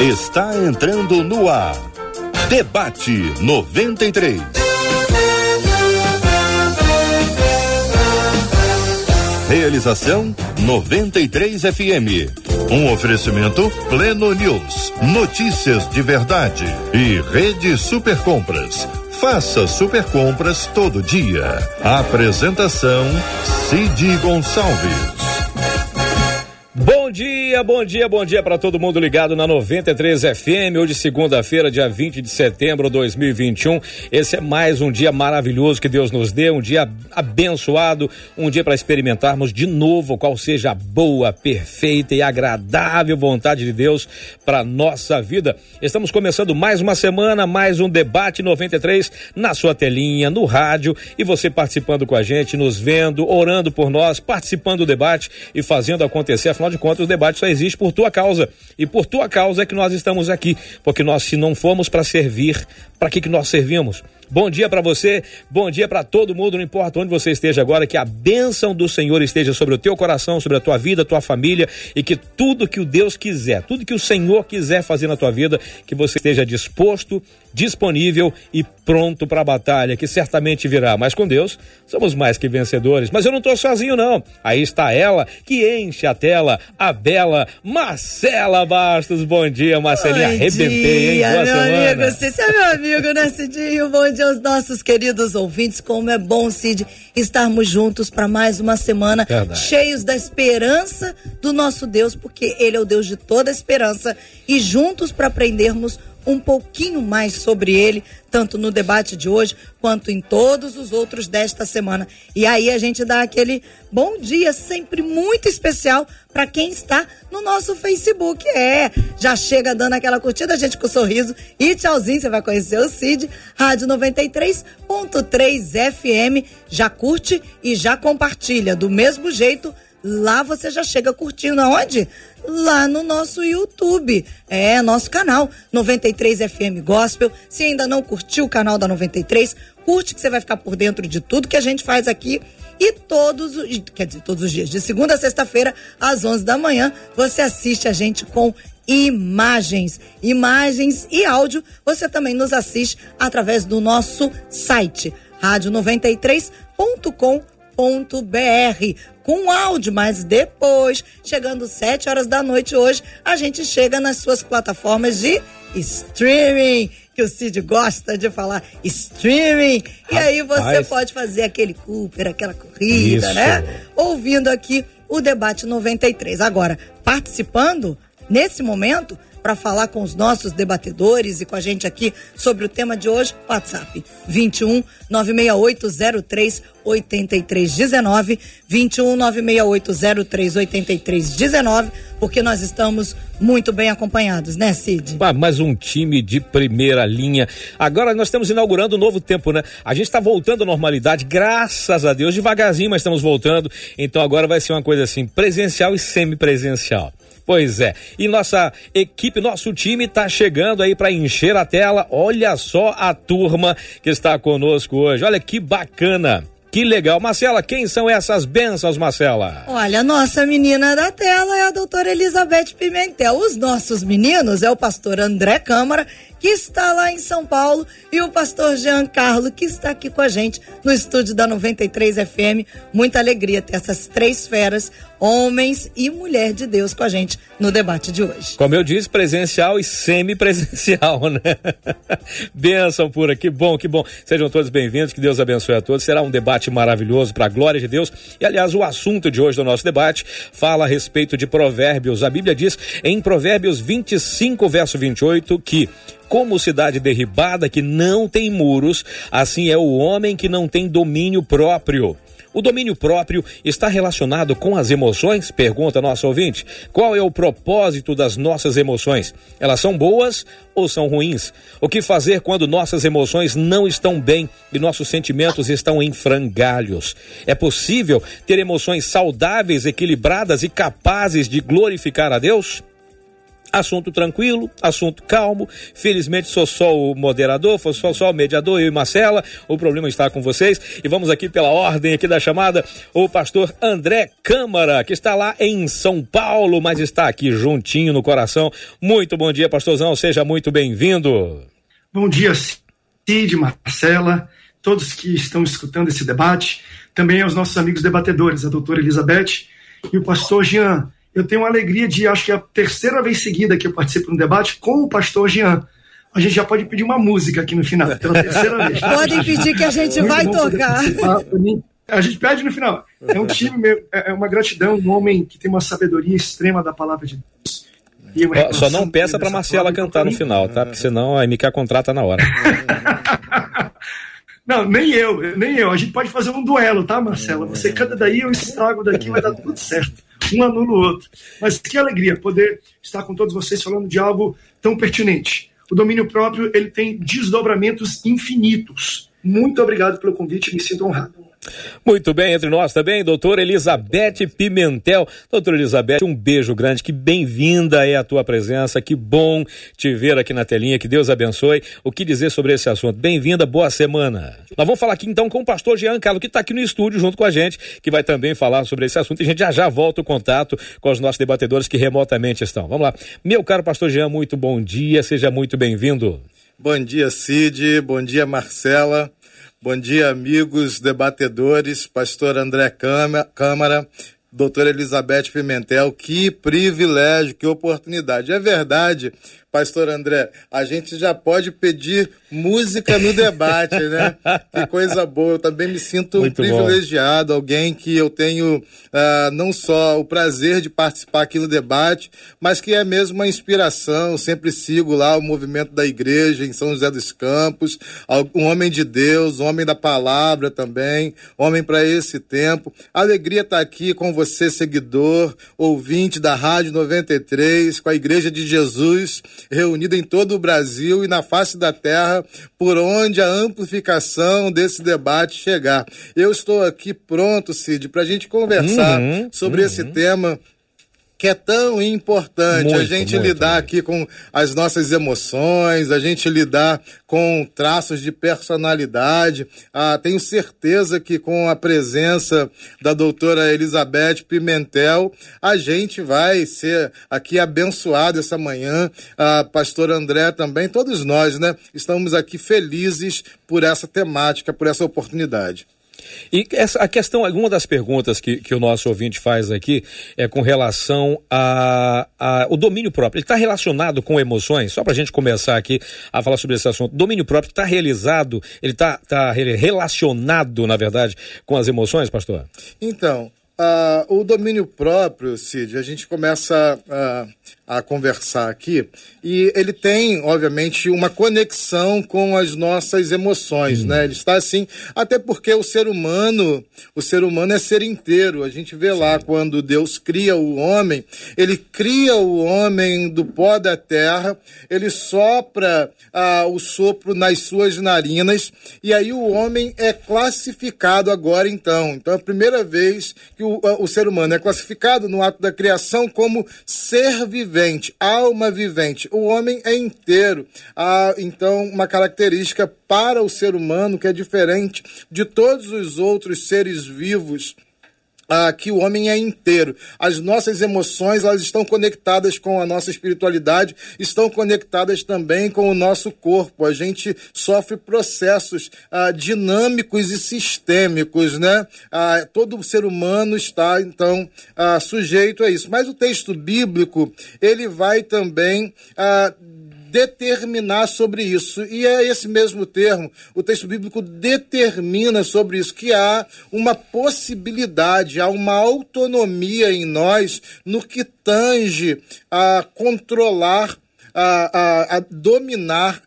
está entrando no ar. Debate 93. Realização 93 FM. Um oferecimento Pleno News. Notícias de verdade. E Rede Super Compras. Faça super compras todo dia. Apresentação Cid Gonçalves. Dia, bom dia, bom dia para todo mundo ligado na 93 FM. Hoje, segunda-feira, dia 20 de setembro de 2021. Esse é mais um dia maravilhoso que Deus nos deu, um dia abençoado, um dia para experimentarmos de novo qual seja a boa, perfeita e agradável vontade de Deus para nossa vida. Estamos começando mais uma semana, mais um debate 93 na sua telinha, no rádio e você participando com a gente, nos vendo, orando por nós, participando do debate e fazendo acontecer. Afinal de contas, o debate só existe por tua causa. E por tua causa é que nós estamos aqui. Porque nós, se não formos para servir, para que, que nós servimos? Bom dia para você, bom dia para todo mundo, não importa onde você esteja agora, que a bênção do Senhor esteja sobre o teu coração, sobre a tua vida, a tua família e que tudo que o Deus quiser, tudo que o Senhor quiser fazer na tua vida, que você esteja disposto, disponível e pronto para a batalha, que certamente virá. Mas com Deus, somos mais que vencedores. Mas eu não estou sozinho, não. Aí está ela que enche a tela, a bela Marcela Bastos. Bom dia, Marcelinha. Bom Arrebentei, dia, hein? Boa meu semana. amigo. Você é meu amigo, né, Cidinho? Bom dia aos nossos queridos ouvintes. Como é bom, Cid, estarmos juntos para mais uma semana, Verdade. cheios da esperança do nosso Deus, porque Ele é o Deus de toda esperança, e juntos para aprendermos um pouquinho mais sobre ele, tanto no debate de hoje quanto em todos os outros desta semana. E aí a gente dá aquele bom dia sempre muito especial para quem está no nosso Facebook. É, já chega dando aquela curtida, a gente com sorriso e tchauzinho, você vai conhecer o Cid, Rádio 93.3 FM. Já curte e já compartilha do mesmo jeito Lá você já chega curtindo aonde? Lá no nosso YouTube. É, nosso canal 93 FM Gospel. Se ainda não curtiu o canal da 93, curte que você vai ficar por dentro de tudo que a gente faz aqui. E todos os, quer dizer, todos os dias, de segunda a sexta-feira, às 11 da manhã, você assiste a gente com imagens, imagens e áudio. Você também nos assiste através do nosso site rádio93.com.br com áudio, mas depois, chegando 7 horas da noite hoje, a gente chega nas suas plataformas de streaming que o Cid gosta de falar streaming. Rapaz. E aí você pode fazer aquele Cooper, aquela corrida, Isso. né? Ouvindo aqui o debate 93. Agora, participando nesse momento, para falar com os nossos debatedores e com a gente aqui sobre o tema de hoje, WhatsApp 21 96803 8319 21 96803 8319, porque nós estamos muito bem acompanhados, né, Cid? Mais um time de primeira linha. Agora nós estamos inaugurando um novo tempo, né? A gente está voltando à normalidade, graças a Deus, devagarzinho, mas estamos voltando. Então agora vai ser uma coisa assim, presencial e semipresencial. Pois é. E nossa equipe, nosso time está chegando aí para encher a tela. Olha só a turma que está conosco hoje. Olha que bacana. Que legal. Marcela, quem são essas bênçãos, Marcela? Olha, nossa menina da tela é a doutora Elizabeth Pimentel. Os nossos meninos é o pastor André Câmara que está lá em São Paulo, e o pastor Jean Carlo, que está aqui com a gente no estúdio da 93 FM. Muita alegria ter essas três feras, homens e mulher de Deus, com a gente no debate de hoje. Como eu disse, presencial e semipresencial, né? Benção pura, que bom, que bom. Sejam todos bem-vindos, que Deus abençoe a todos. Será um debate maravilhoso para a glória de Deus. E aliás, o assunto de hoje do nosso debate fala a respeito de Provérbios. A Bíblia diz em Provérbios 25, verso 28, que como cidade derribada que não tem muros, assim é o homem que não tem domínio próprio. O domínio próprio está relacionado com as emoções? Pergunta nosso ouvinte. Qual é o propósito das nossas emoções? Elas são boas ou são ruins? O que fazer quando nossas emoções não estão bem e nossos sentimentos estão em frangalhos? É possível ter emoções saudáveis, equilibradas e capazes de glorificar a Deus? Assunto tranquilo, assunto calmo. Felizmente sou só o moderador, sou só o mediador, eu e Marcela. O problema está com vocês. E vamos aqui pela ordem aqui da chamada, o pastor André Câmara, que está lá em São Paulo, mas está aqui juntinho no coração. Muito bom dia, pastorzão. Seja muito bem-vindo. Bom dia, Cid, Marcela, todos que estão escutando esse debate. Também aos nossos amigos debatedores, a doutora Elizabeth e o pastor Jean eu tenho a alegria de, acho que é a terceira vez seguida que eu participo de um debate com o pastor Jean. A gente já pode pedir uma música aqui no final, pela terceira vez. Podem pedir que a gente Muito vai tocar. A gente pede no final. É um time, meu, é, é uma gratidão, um homem que tem uma sabedoria extrema da palavra de Deus. Só não peça para Marcela cantar no final, tá? Porque senão a MK contrata na hora. Não, nem eu, nem eu. A gente pode fazer um duelo, tá, Marcela? Você canta daí, eu estrago daqui, vai dar tudo certo. Um anula o outro. Mas que alegria poder estar com todos vocês falando de algo tão pertinente. O domínio próprio, ele tem desdobramentos infinitos. Muito obrigado pelo convite, me sinto honrado. Muito bem, entre nós também, doutora Elizabeth Pimentel. Doutora Elizabeth, um beijo grande, que bem-vinda é a tua presença, que bom te ver aqui na telinha, que Deus abençoe. O que dizer sobre esse assunto? Bem-vinda, boa semana. Nós vamos falar aqui então com o pastor Jean Carlos, que está aqui no estúdio junto com a gente, que vai também falar sobre esse assunto e a gente já já volta o contato com os nossos debatedores que remotamente estão. Vamos lá. Meu caro pastor Jean, muito bom dia, seja muito bem-vindo. Bom dia, Cid. Bom dia, Marcela. Bom dia, amigos debatedores, pastor André Câmara, doutora Elizabeth Pimentel. Que privilégio, que oportunidade. É verdade, pastor André, a gente já pode pedir música no debate, né? que coisa boa. Eu também me sinto Muito privilegiado, bom. alguém que eu tenho uh, não só o prazer de participar aqui no debate, mas que é mesmo uma inspiração. Eu sempre sigo lá o movimento da igreja em São José dos Campos, um homem de Deus, um homem da palavra também, homem para esse tempo. Alegria estar aqui com você, seguidor, ouvinte da Rádio 93, com a Igreja de Jesus reunida em todo o Brasil e na face da terra, por onde a amplificação desse debate chegar. Eu estou aqui pronto, Cid, para a gente conversar uhum, sobre uhum. esse tema que é tão importante muito, a gente muito, lidar muito. aqui com as nossas emoções, a gente lidar com traços de personalidade. Ah, tenho certeza que com a presença da doutora Elizabeth Pimentel, a gente vai ser aqui abençoado essa manhã. A pastor André também, todos nós, né? Estamos aqui felizes por essa temática, por essa oportunidade. E essa, a questão, alguma das perguntas que, que o nosso ouvinte faz aqui é com relação a, a o domínio próprio. Ele está relacionado com emoções? Só para a gente começar aqui a falar sobre esse assunto. Domínio próprio está realizado, ele está tá relacionado, na verdade, com as emoções, pastor? Então, Uh, o domínio próprio, Cid, a gente começa uh, a conversar aqui e ele tem, obviamente, uma conexão com as nossas emoções, né? Ele está assim, até porque o ser humano, o ser humano é ser inteiro. A gente vê Sim. lá quando Deus cria o homem, ele cria o homem do pó da terra, ele sopra uh, o sopro nas suas narinas e aí o homem é classificado agora então. Então, é a primeira vez que o, o ser humano é classificado no ato da criação como ser vivente, alma vivente. O homem é inteiro. Há, então, uma característica para o ser humano que é diferente de todos os outros seres vivos ah, que o homem é inteiro. As nossas emoções elas estão conectadas com a nossa espiritualidade, estão conectadas também com o nosso corpo. A gente sofre processos ah, dinâmicos e sistêmicos, né? Ah, todo ser humano está então ah, sujeito a isso. Mas o texto bíblico ele vai também ah, determinar sobre isso. E é esse mesmo termo, o texto bíblico determina sobre isso, que há uma possibilidade, há uma autonomia em nós no que tange a controlar a, a, a dominar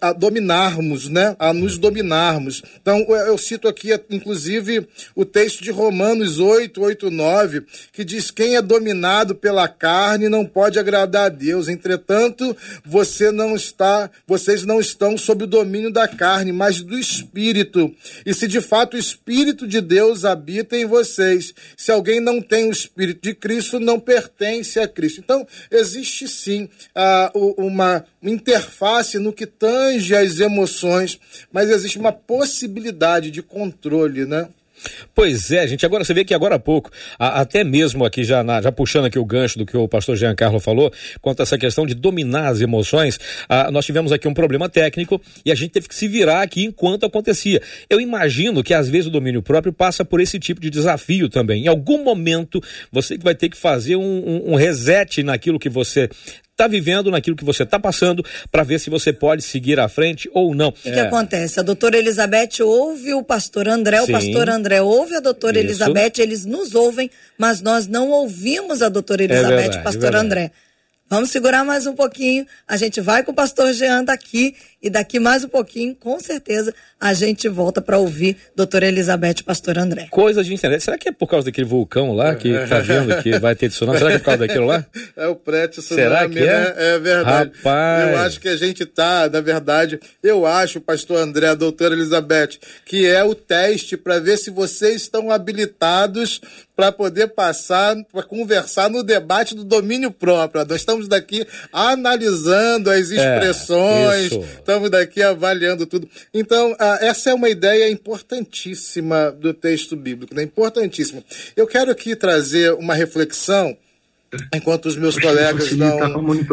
a dominarmos, né? A nos dominarmos. Então, eu cito aqui, inclusive, o texto de Romanos 8, 8, 9, que diz: Quem é dominado pela carne não pode agradar a Deus. Entretanto, você não está, vocês não estão sob o domínio da carne, mas do Espírito. E se de fato o Espírito de Deus habita em vocês, se alguém não tem o Espírito de Cristo, não pertence a Cristo. Então, existe sim uh, uma interface no que tange as emoções, mas existe uma possibilidade de controle, né? Pois é, gente. Agora você vê que agora há pouco, a, até mesmo aqui já, na, já puxando aqui o gancho do que o pastor Giancarlo falou, quanto a essa questão de dominar as emoções, a, nós tivemos aqui um problema técnico e a gente teve que se virar aqui enquanto acontecia. Eu imagino que às vezes o domínio próprio passa por esse tipo de desafio também. Em algum momento você vai ter que fazer um, um, um reset naquilo que você está vivendo, naquilo que você está passando, para ver se você pode seguir à frente ou não. O que, é. que acontece? A doutora Elizabeth ouve o pastor André, Sim. o pastor André ouve a doutora Isso. Elizabeth, eles nos ouvem, mas nós não ouvimos a doutora é Elizabeth, é verdade, pastor é André. Vamos segurar mais um pouquinho. A gente vai com o pastor Jean daqui e daqui mais um pouquinho, com certeza, a gente volta para ouvir doutora Elizabeth e pastor André. Coisa de internet. Será que é por causa daquele vulcão lá que tá vendo que vai ter tsunami? Será que é por causa daquilo lá? É o pré-tsunami, Será que é? né? É verdade. Rapaz. Eu acho que a gente tá, na verdade, eu acho, pastor André, a doutora Elizabeth, que é o teste para ver se vocês estão habilitados para poder passar, para conversar no debate do domínio próprio. Nós estamos daqui analisando as é, expressões, é, estamos daqui avaliando tudo. Então, essa é uma ideia importantíssima do texto bíblico, né? importantíssima. Eu quero aqui trazer uma reflexão enquanto os meus colegas não,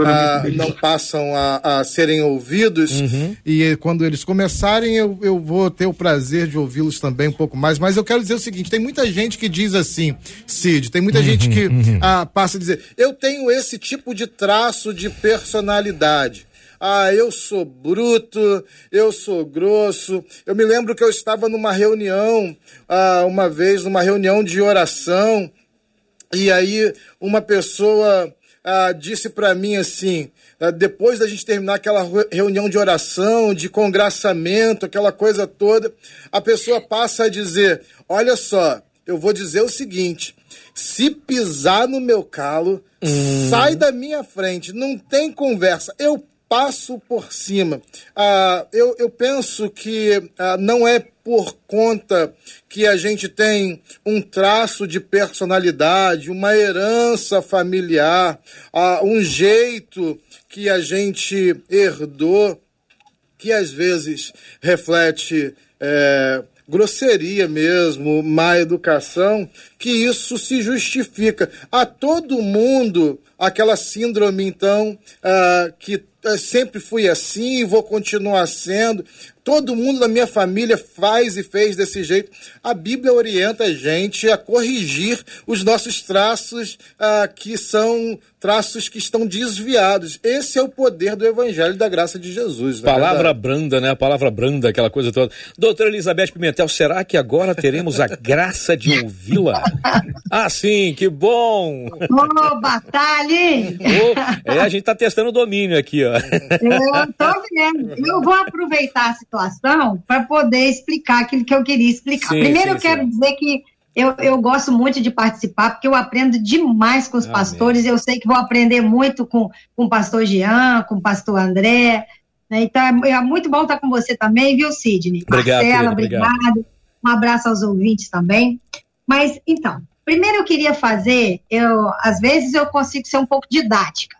ah, não passam a, a serem ouvidos. Uhum. E quando eles começarem, eu, eu vou ter o prazer de ouvi-los também um pouco mais. Mas eu quero dizer o seguinte: tem muita gente que diz assim, Cid, tem muita uhum, gente que uhum. ah, passa a dizer, eu tenho esse tipo de traço de personalidade. Ah, eu sou bruto, eu sou grosso. Eu me lembro que eu estava numa reunião, ah, uma vez, numa reunião de oração, e aí uma pessoa ah, disse para mim assim, ah, depois da gente terminar aquela reunião de oração, de congraçamento, aquela coisa toda, a pessoa passa a dizer: Olha só, eu vou dizer o seguinte: se pisar no meu calo, hum. sai da minha frente, não tem conversa. Eu passo por cima. Ah, eu, eu penso que ah, não é por conta que a gente tem um traço de personalidade, uma herança familiar, ah, um jeito que a gente herdou, que às vezes reflete. É, grosseria mesmo, má educação, que isso se justifica. A todo mundo aquela síndrome, então, uh, que sempre fui assim e vou continuar sendo. Todo mundo da minha família faz e fez desse jeito. A Bíblia orienta a gente a corrigir os nossos traços ah, que são traços que estão desviados. Esse é o poder do Evangelho da graça de Jesus. Palavra verdade? branda, né? A palavra branda, aquela coisa toda. Doutora Elizabeth Pimentel, será que agora teremos a graça de ouvi-la? Ah, sim, que bom! Ô, batalha! Oh, é, a gente está testando o domínio aqui, ó. Eu tô vendo. Eu vou aproveitar a situação para poder explicar aquilo que eu queria explicar. Sim, Primeiro, sim, eu quero sim. dizer que eu, eu gosto muito de participar, porque eu aprendo demais com os Amém. pastores. Eu sei que vou aprender muito com, com o pastor Jean, com o pastor André. Né? Então, é, é, muito bom estar com você também, viu, Sidney? Obrigado, Marcela, obrigado. obrigado. Um abraço aos ouvintes também. Mas, então, primeiro eu queria fazer, eu, às vezes eu consigo ser um pouco didática.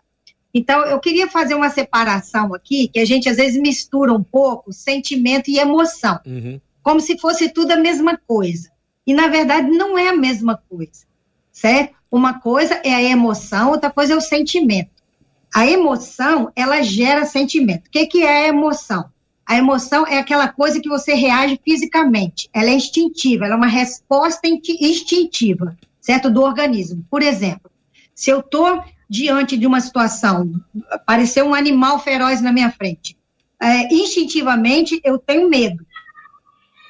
Então, eu queria fazer uma separação aqui, que a gente às vezes mistura um pouco sentimento e emoção, uhum. como se fosse tudo a mesma coisa. E, na verdade, não é a mesma coisa, certo? Uma coisa é a emoção, outra coisa é o sentimento. A emoção, ela gera sentimento. O que, que é a emoção? A emoção é aquela coisa que você reage fisicamente. Ela é instintiva, ela é uma resposta instintiva, certo? Do organismo. Por exemplo, se eu estou diante de uma situação, apareceu um animal feroz na minha frente, é, instintivamente eu tenho medo.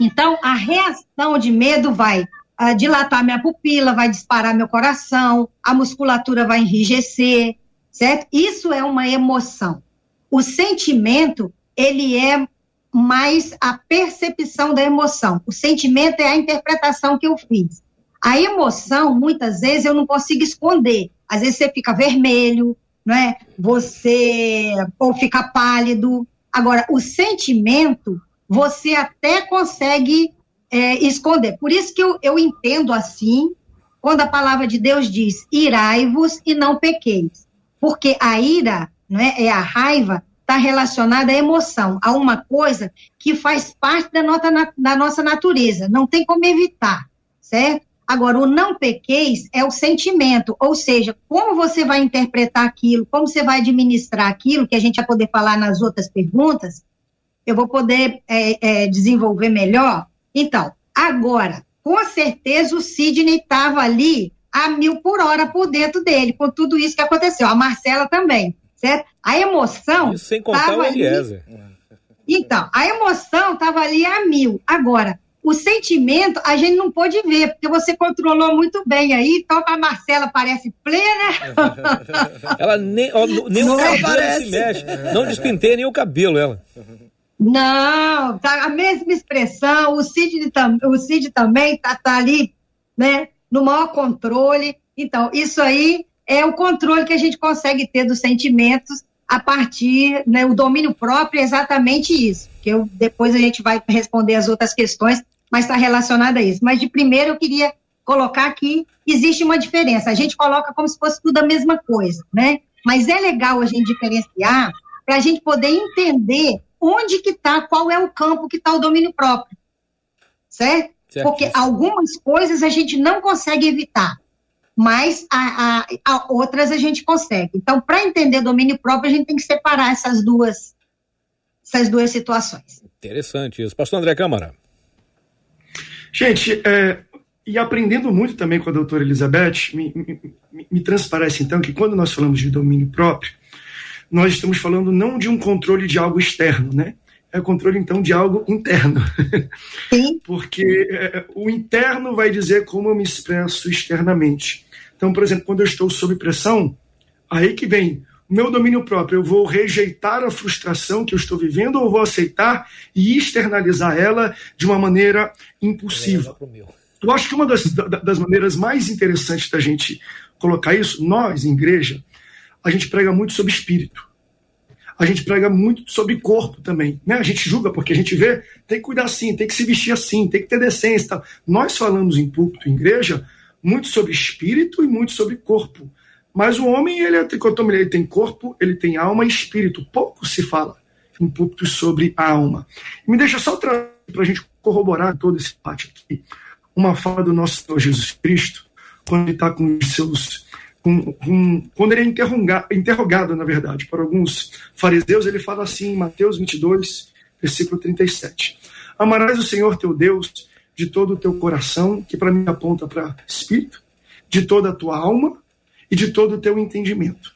Então, a reação de medo vai uh, dilatar minha pupila, vai disparar meu coração, a musculatura vai enrijecer, certo? Isso é uma emoção. O sentimento, ele é mais a percepção da emoção. O sentimento é a interpretação que eu fiz. A emoção, muitas vezes, eu não consigo esconder. Às vezes você fica vermelho, não é? Você ou fica pálido. Agora, o sentimento, você até consegue é, esconder. Por isso que eu, eu entendo assim, quando a palavra de Deus diz: irai-vos e não pequeis. Porque a ira, não é, é a raiva, está relacionada à emoção, a uma coisa que faz parte da da nossa natureza, não tem como evitar, certo? Agora, o não pequeis é o sentimento, ou seja, como você vai interpretar aquilo, como você vai administrar aquilo, que a gente vai poder falar nas outras perguntas, eu vou poder é, é, desenvolver melhor. Então, agora, com certeza o Sidney estava ali a mil por hora por dentro dele, com tudo isso que aconteceu. A Marcela também certo? A emoção. Isso sem contar o Eliezer. Ali... Então, a emoção estava ali a mil. Agora, o sentimento a gente não pôde ver, porque você controlou muito bem aí, então a Marcela parece plena. ela nem, ó, nem não o cabelo parece. se mexe, não despinteia nem o cabelo, ela. Não, tá a mesma expressão, o Cid, o Cid também tá, tá ali, né, no maior controle. Então, isso aí é o controle que a gente consegue ter dos sentimentos a partir, né, o domínio próprio é exatamente isso, que eu, depois a gente vai responder as outras questões, mas está relacionado a isso. Mas de primeiro eu queria colocar que existe uma diferença, a gente coloca como se fosse tudo a mesma coisa, né? Mas é legal a gente diferenciar para a gente poder entender onde que está, qual é o campo que está o domínio próprio, certo? certo? Porque algumas coisas a gente não consegue evitar mas a, a, a outras a gente consegue. Então, para entender domínio próprio, a gente tem que separar essas duas, essas duas situações. Interessante isso. Pastor André Câmara. Gente, é, e aprendendo muito também com a doutora Elizabeth, me, me, me, transparece então que quando nós falamos de domínio próprio, nós estamos falando não de um controle de algo externo, né? É o controle então de algo interno. Sim. Porque é, o interno vai dizer como eu me expresso externamente. Então, por exemplo, quando eu estou sob pressão, aí que vem o meu domínio próprio. Eu vou rejeitar a frustração que eu estou vivendo ou vou aceitar e externalizar ela de uma maneira impulsiva. Eu acho que uma das, das maneiras mais interessantes da gente colocar isso, nós, em igreja, a gente prega muito sobre espírito. A gente prega muito sobre corpo também. Né? A gente julga porque a gente vê, tem que cuidar assim, tem que se vestir assim, tem que ter decência. Tal. Nós falamos em púlpito, em igreja, muito sobre espírito e muito sobre corpo. Mas o homem, ele é tricotômio, ele tem corpo, ele tem alma e espírito. Pouco se fala em púlpito sobre a alma. Me deixa só para a gente corroborar todo esse parte aqui, uma fala do nosso Senhor Jesus Cristo, quando ele está com os seus. Com, com, quando ele é interrogado, na verdade, por alguns fariseus, ele fala assim em Mateus 22, versículo 37. Amarás o Senhor teu Deus de todo o teu coração, que para mim aponta para espírito, de toda a tua alma e de todo o teu entendimento.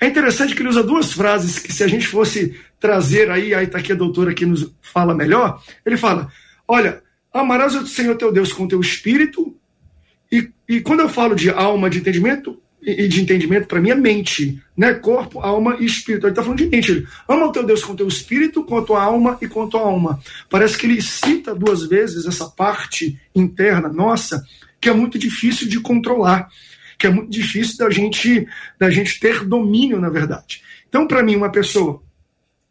É interessante que ele usa duas frases que, se a gente fosse trazer aí, aí está aqui a doutora que nos fala melhor, ele fala: Olha, amarás o Senhor teu Deus com teu espírito, e, e quando eu falo de alma, de entendimento, e de entendimento, para mim, é mente, né? Corpo, alma e espírito. Ele está falando de mente. Ele ama o teu Deus com o teu espírito, com a tua alma e com a tua alma. Parece que ele cita duas vezes essa parte interna nossa, que é muito difícil de controlar, que é muito difícil da gente, da gente ter domínio, na verdade. Então, para mim, uma pessoa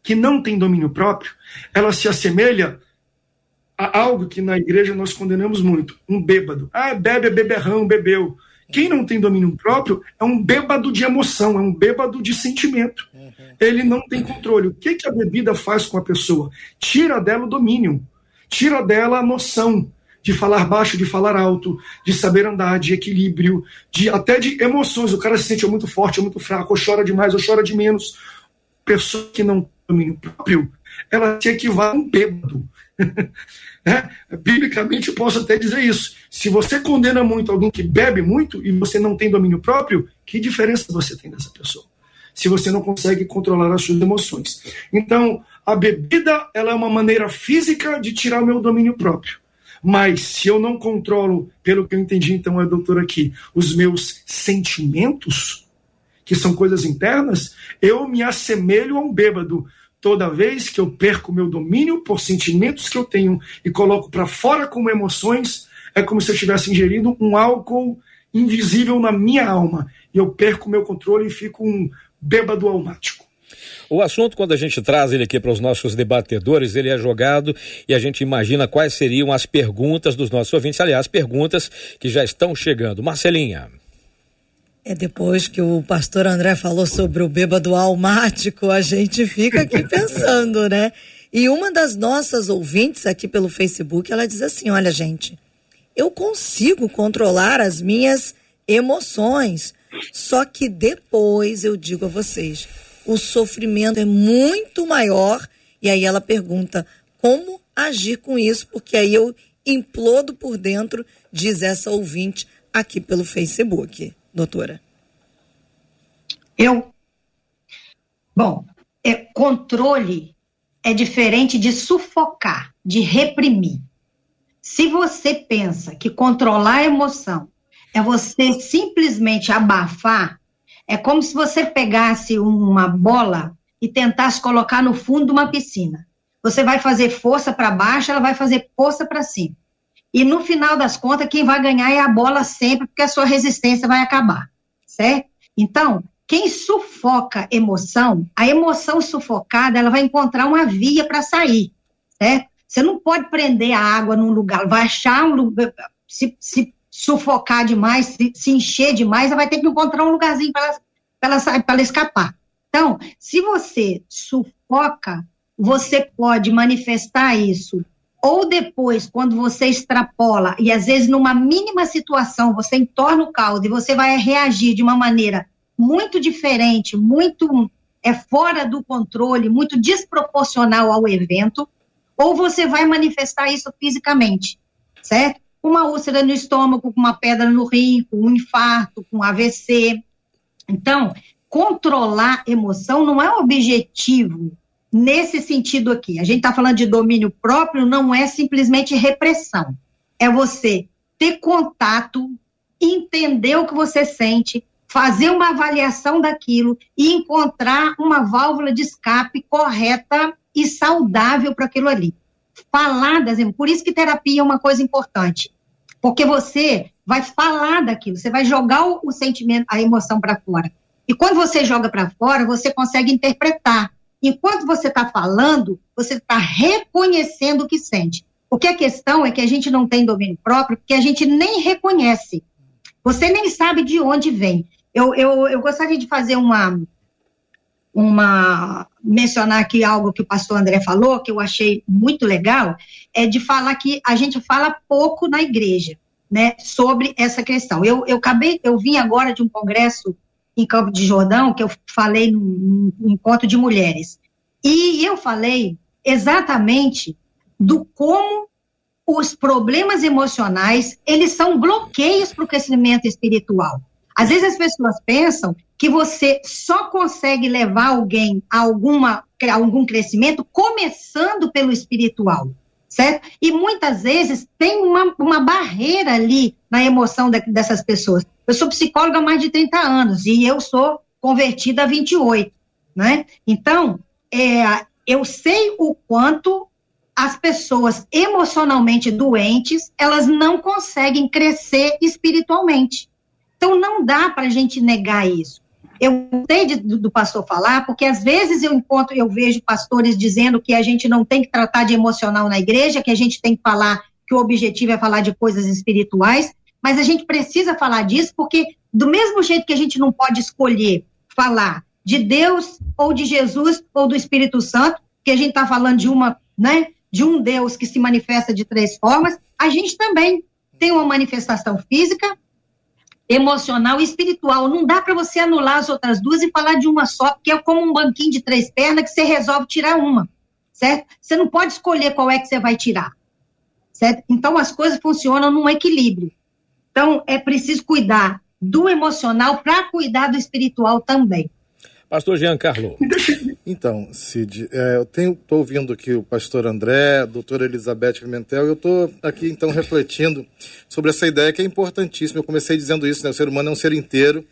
que não tem domínio próprio, ela se assemelha algo que na igreja nós condenamos muito: um bêbado. Ah, bebe, é beberrão, bebeu. Quem não tem domínio próprio é um bêbado de emoção, é um bêbado de sentimento. Uhum. Ele não tem controle. O que, que a bebida faz com a pessoa? Tira dela o domínio, tira dela a noção de falar baixo, de falar alto, de saber andar, de equilíbrio, de até de emoções. O cara se sente muito forte, muito fraco, ou chora demais, ou chora de menos. Pessoa que não tem domínio próprio, ela se equivale a um bêbado. Né? Biblicamente, eu posso até dizer isso. Se você condena muito alguém que bebe muito e você não tem domínio próprio, que diferença você tem dessa pessoa? Se você não consegue controlar as suas emoções. Então, a bebida ela é uma maneira física de tirar o meu domínio próprio. Mas se eu não controlo, pelo que eu entendi, então, é doutor aqui, os meus sentimentos, que são coisas internas, eu me assemelho a um bêbado. Toda vez que eu perco meu domínio por sentimentos que eu tenho e coloco para fora como emoções, é como se eu estivesse ingerindo um álcool invisível na minha alma. E eu perco meu controle e fico um bêbado almático. O assunto, quando a gente traz ele aqui para os nossos debatedores, ele é jogado e a gente imagina quais seriam as perguntas dos nossos ouvintes. Aliás, perguntas que já estão chegando. Marcelinha. É depois que o pastor André falou sobre o bêbado almático, a gente fica aqui pensando, né? E uma das nossas ouvintes aqui pelo Facebook, ela diz assim: olha, gente, eu consigo controlar as minhas emoções, só que depois eu digo a vocês, o sofrimento é muito maior. E aí ela pergunta como agir com isso, porque aí eu implodo por dentro, diz essa ouvinte aqui pelo Facebook, doutora. Eu? Bom, é, controle é diferente de sufocar, de reprimir. Se você pensa que controlar a emoção é você simplesmente abafar, é como se você pegasse uma bola e tentasse colocar no fundo de uma piscina. Você vai fazer força para baixo, ela vai fazer força para cima. E no final das contas, quem vai ganhar é a bola sempre, porque a sua resistência vai acabar, certo? Então, quem sufoca emoção, a emoção sufocada, ela vai encontrar uma via para sair, certo? Você não pode prender a água num lugar, vai achar um lugar, se, se sufocar demais, se, se encher demais, ela vai ter que encontrar um lugarzinho para ela, ela, ela escapar. Então, se você sufoca, você pode manifestar isso ou depois, quando você extrapola, e às vezes numa mínima situação, você entorna o caldo e você vai reagir de uma maneira muito diferente, muito é fora do controle, muito desproporcional ao evento, ou você vai manifestar isso fisicamente, certo? uma úlcera no estômago, com uma pedra no rim, com um infarto, com AVC. Então, controlar emoção não é um objetivo nesse sentido aqui. A gente está falando de domínio próprio, não é simplesmente repressão. É você ter contato, entender o que você sente, fazer uma avaliação daquilo e encontrar uma válvula de escape correta e saudável para aquilo ali falar das Por isso que terapia é uma coisa importante. Porque você vai falar daquilo, você vai jogar o, o sentimento, a emoção para fora. E quando você joga para fora, você consegue interpretar. Enquanto você está falando, você está reconhecendo o que sente. Porque a questão é que a gente não tem domínio próprio, porque a gente nem reconhece. Você nem sabe de onde vem. Eu, eu, eu gostaria de fazer uma, uma mencionar aqui algo que o pastor André falou, que eu achei muito legal, é de falar que a gente fala pouco na igreja, né, sobre essa questão. Eu, eu acabei, eu vim agora de um congresso em Campo de Jordão, que eu falei num, num encontro de mulheres, e eu falei exatamente do como os problemas emocionais, eles são bloqueios para o crescimento espiritual. Às vezes as pessoas pensam que você só consegue levar alguém a, alguma, algum crescimento começando pelo espiritual, certo? E muitas vezes tem uma, uma barreira ali na emoção de, dessas pessoas. Eu sou psicóloga há mais de 30 anos e eu sou convertida há 28, né? Então, é, eu sei o quanto as pessoas emocionalmente doentes, elas não conseguem crescer espiritualmente. Então, não dá para a gente negar isso. Eu gostei de, do pastor falar, porque às vezes eu encontro, eu vejo pastores dizendo que a gente não tem que tratar de emocional na igreja, que a gente tem que falar que o objetivo é falar de coisas espirituais, mas a gente precisa falar disso porque do mesmo jeito que a gente não pode escolher falar de Deus ou de Jesus ou do Espírito Santo, que a gente está falando de uma, né, de um Deus que se manifesta de três formas, a gente também tem uma manifestação física, emocional e espiritual. Não dá para você anular as outras duas e falar de uma só, porque é como um banquinho de três pernas que você resolve tirar uma, certo? Você não pode escolher qual é que você vai tirar, certo? Então as coisas funcionam num equilíbrio. Então é preciso cuidar do emocional para cuidar do espiritual também. Pastor Giancarlo. Então, Cid, é, eu estou ouvindo aqui o pastor André, a doutora Elizabeth Pimentel, e eu estou aqui então refletindo sobre essa ideia que é importantíssima. Eu comecei dizendo isso, né? O ser humano é um ser inteiro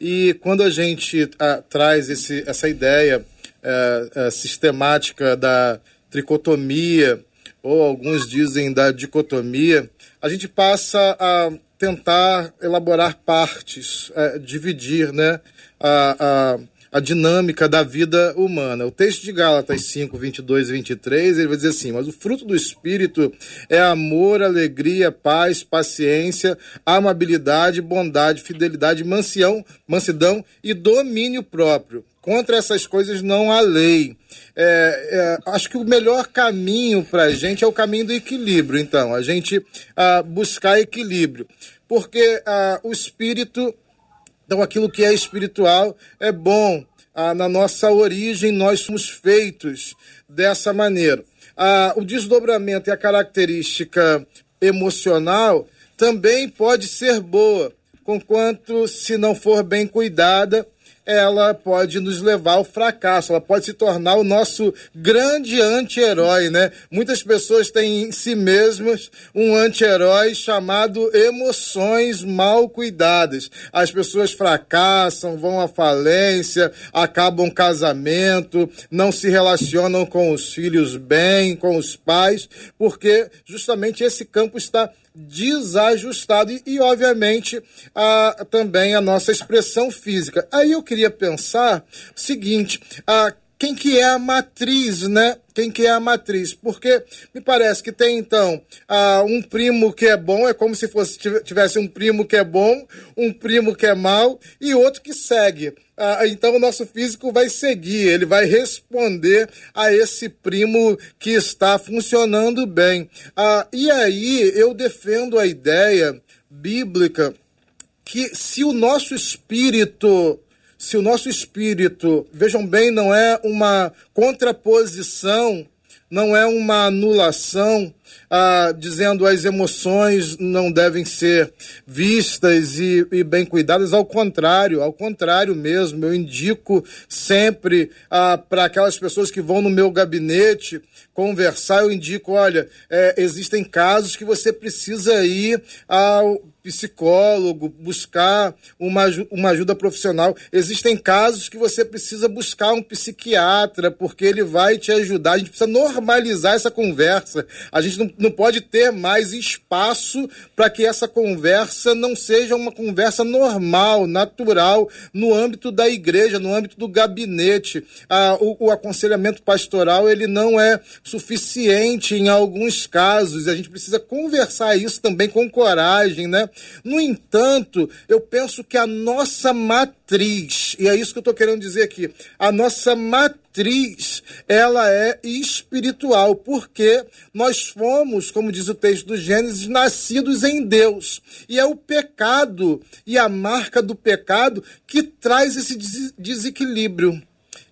E quando a gente a, traz esse, essa ideia é, é, sistemática da tricotomia, ou alguns dizem da dicotomia, a gente passa a tentar elaborar partes, é, dividir né, a, a a dinâmica da vida humana. O texto de Gálatas 5, 22 e 23, ele vai dizer assim: Mas o fruto do Espírito é amor, alegria, paz, paciência, amabilidade, bondade, fidelidade, mansião, mansidão e domínio próprio. Contra essas coisas não há lei. É, é, acho que o melhor caminho para a gente é o caminho do equilíbrio. Então, a gente ah, buscar equilíbrio. Porque ah, o espírito então, aquilo que é espiritual é bom. Ah, na nossa origem, nós somos feitos dessa maneira. Ah, o desdobramento e a característica emocional também pode ser boa, conquanto, se não for bem cuidada, ela pode nos levar ao fracasso, ela pode se tornar o nosso grande anti-herói, né? Muitas pessoas têm em si mesmas um anti-herói chamado emoções mal cuidadas. As pessoas fracassam, vão à falência, acabam casamento, não se relacionam com os filhos bem, com os pais, porque justamente esse campo está desajustado e, e obviamente, a, também a nossa expressão física. Aí eu queria pensar o seguinte, a, quem que é a matriz, né? Quem que é a matriz? Porque me parece que tem então uh, um primo que é bom, é como se fosse tivesse um primo que é bom, um primo que é mal e outro que segue. Uh, então o nosso físico vai seguir, ele vai responder a esse primo que está funcionando bem. Uh, e aí eu defendo a ideia bíblica que se o nosso espírito se o nosso espírito, vejam bem, não é uma contraposição, não é uma anulação, ah, dizendo as emoções não devem ser vistas e, e, bem cuidadas, ao contrário, ao contrário mesmo, eu indico sempre ah, para aquelas pessoas que vão no meu gabinete conversar, eu indico, olha, é, existem casos que você precisa ir ao psicólogo, buscar uma, uma ajuda profissional. Existem casos que você precisa buscar um psiquiatra, porque ele vai te ajudar. A gente precisa normalizar essa conversa. A gente não, não pode ter mais espaço para que essa conversa não seja uma conversa normal, natural, no âmbito da igreja, no âmbito do gabinete. Ah, o, o aconselhamento pastoral ele não é suficiente em alguns casos. A gente precisa conversar isso também com coragem, né? No entanto, eu penso que a nossa matriz, e é isso que eu estou querendo dizer aqui, a nossa matriz, ela é espiritual, porque nós fomos, como diz o texto do Gênesis, nascidos em Deus. E é o pecado e a marca do pecado que traz esse desequilíbrio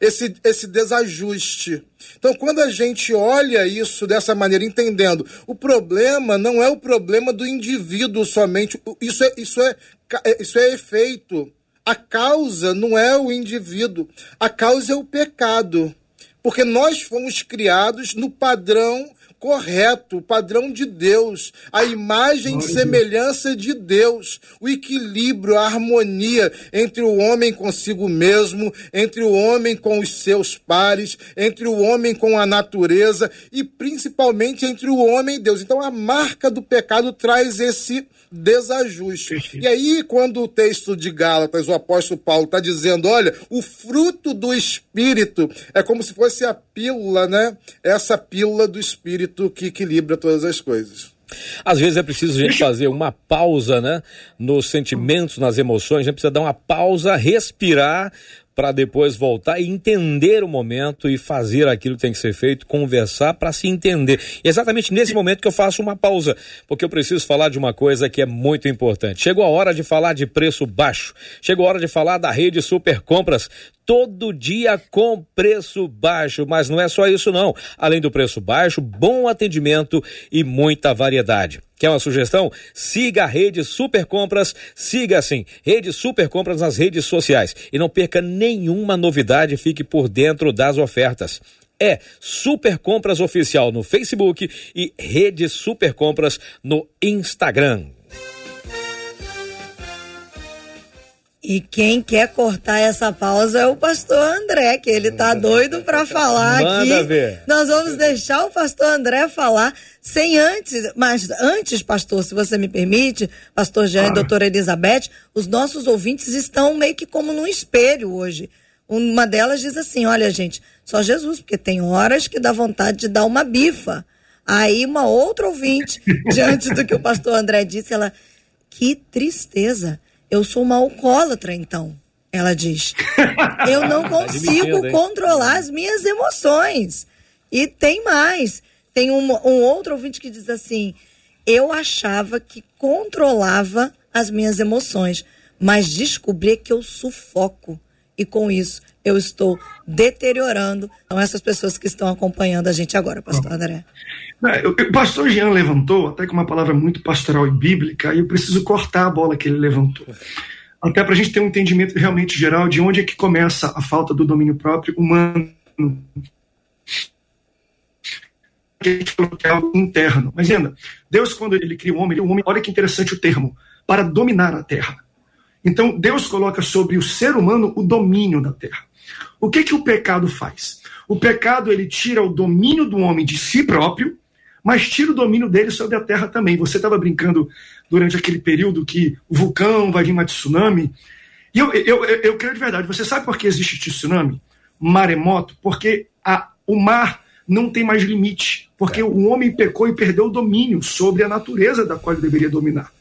esse, esse desajuste. Então, quando a gente olha isso dessa maneira, entendendo, o problema não é o problema do indivíduo somente, isso é, isso é, é, isso é efeito. A causa não é o indivíduo, a causa é o pecado. Porque nós fomos criados no padrão correto, o padrão de Deus, a imagem e semelhança de Deus, o equilíbrio, a harmonia entre o homem consigo mesmo, entre o homem com os seus pares, entre o homem com a natureza e principalmente entre o homem e Deus. Então a marca do pecado traz esse desajuste. E aí, quando o texto de Gálatas, o apóstolo Paulo está dizendo: olha, o fruto do Espírito é como se fosse a pílula, né? Essa pílula do Espírito que equilibra todas as coisas. Às vezes é preciso a gente fazer uma pausa, né? Nos sentimentos, nas emoções, a gente precisa dar uma pausa, respirar para depois voltar e entender o momento e fazer aquilo que tem que ser feito, conversar para se entender. E é exatamente nesse momento que eu faço uma pausa, porque eu preciso falar de uma coisa que é muito importante. Chegou a hora de falar de preço baixo. Chegou a hora de falar da rede Super Compras todo dia com preço baixo, mas não é só isso não. Além do preço baixo, bom atendimento e muita variedade. Quer uma sugestão? Siga a rede Super Compras, siga assim, rede Super Compras nas redes sociais e não perca nenhuma novidade, fique por dentro das ofertas é Super Compras Oficial no Facebook e Rede Super Compras no Instagram. E quem quer cortar essa pausa é o pastor André, que ele tá doido para falar Manda aqui. Ver. Nós vamos deixar o pastor André falar sem antes, mas antes, pastor, se você me permite, pastor Jean ah. e doutora Elizabeth, os nossos ouvintes estão meio que como num espelho hoje. Uma delas diz assim: olha, gente, só Jesus, porque tem horas que dá vontade de dar uma bifa. Aí uma outra ouvinte, diante do que o pastor André disse, ela, que tristeza. Eu sou uma alcoólatra, então. Ela diz. Eu não tá consigo controlar as minhas emoções. E tem mais. Tem um, um outro ouvinte que diz assim: eu achava que controlava as minhas emoções, mas descobri que eu sufoco. E com isso eu estou deteriorando. Então, essas pessoas que estão acompanhando a gente agora, pastor André. É, o pastor Jean levantou, até com uma palavra muito pastoral e bíblica, e eu preciso cortar a bola que ele levantou. Até para a gente ter um entendimento realmente geral de onde é que começa a falta do domínio próprio humano. A gente falou que é algo interno. Mas ainda, Deus, quando ele cria o homem, o homem, olha que interessante o termo, para dominar a terra. Então, Deus coloca sobre o ser humano o domínio da terra. O que que o pecado faz? O pecado ele tira o domínio do homem de si próprio, mas tira o domínio dele sobre a terra também. Você estava brincando durante aquele período que o vulcão vai vir uma tsunami. E eu, eu, eu, eu creio de verdade. Você sabe por que existe tsunami? Maremoto? Porque a, o mar não tem mais limite. Porque é. o homem pecou e perdeu o domínio sobre a natureza da qual ele deveria dominar.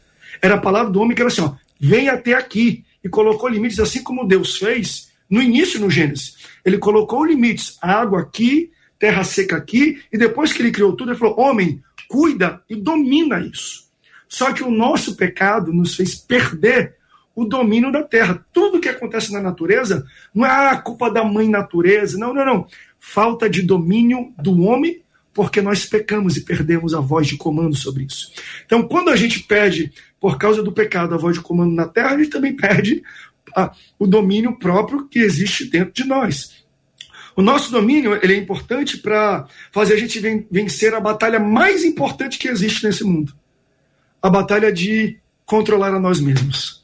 Era a palavra do homem que era assim: ó, vem até aqui. E colocou limites, assim como Deus fez no início no Gênesis. Ele colocou limites: água aqui, terra seca aqui, e depois que ele criou tudo, ele falou: homem, cuida e domina isso. Só que o nosso pecado nos fez perder o domínio da terra. Tudo que acontece na natureza não é a culpa da mãe natureza, não, não, não. Falta de domínio do homem, porque nós pecamos e perdemos a voz de comando sobre isso. Então, quando a gente perde, por causa do pecado, a voz de comando na terra, a gente também perde a, o domínio próprio que existe dentro de nós. O nosso domínio ele é importante para fazer a gente vencer a batalha mais importante que existe nesse mundo a batalha de controlar a nós mesmos.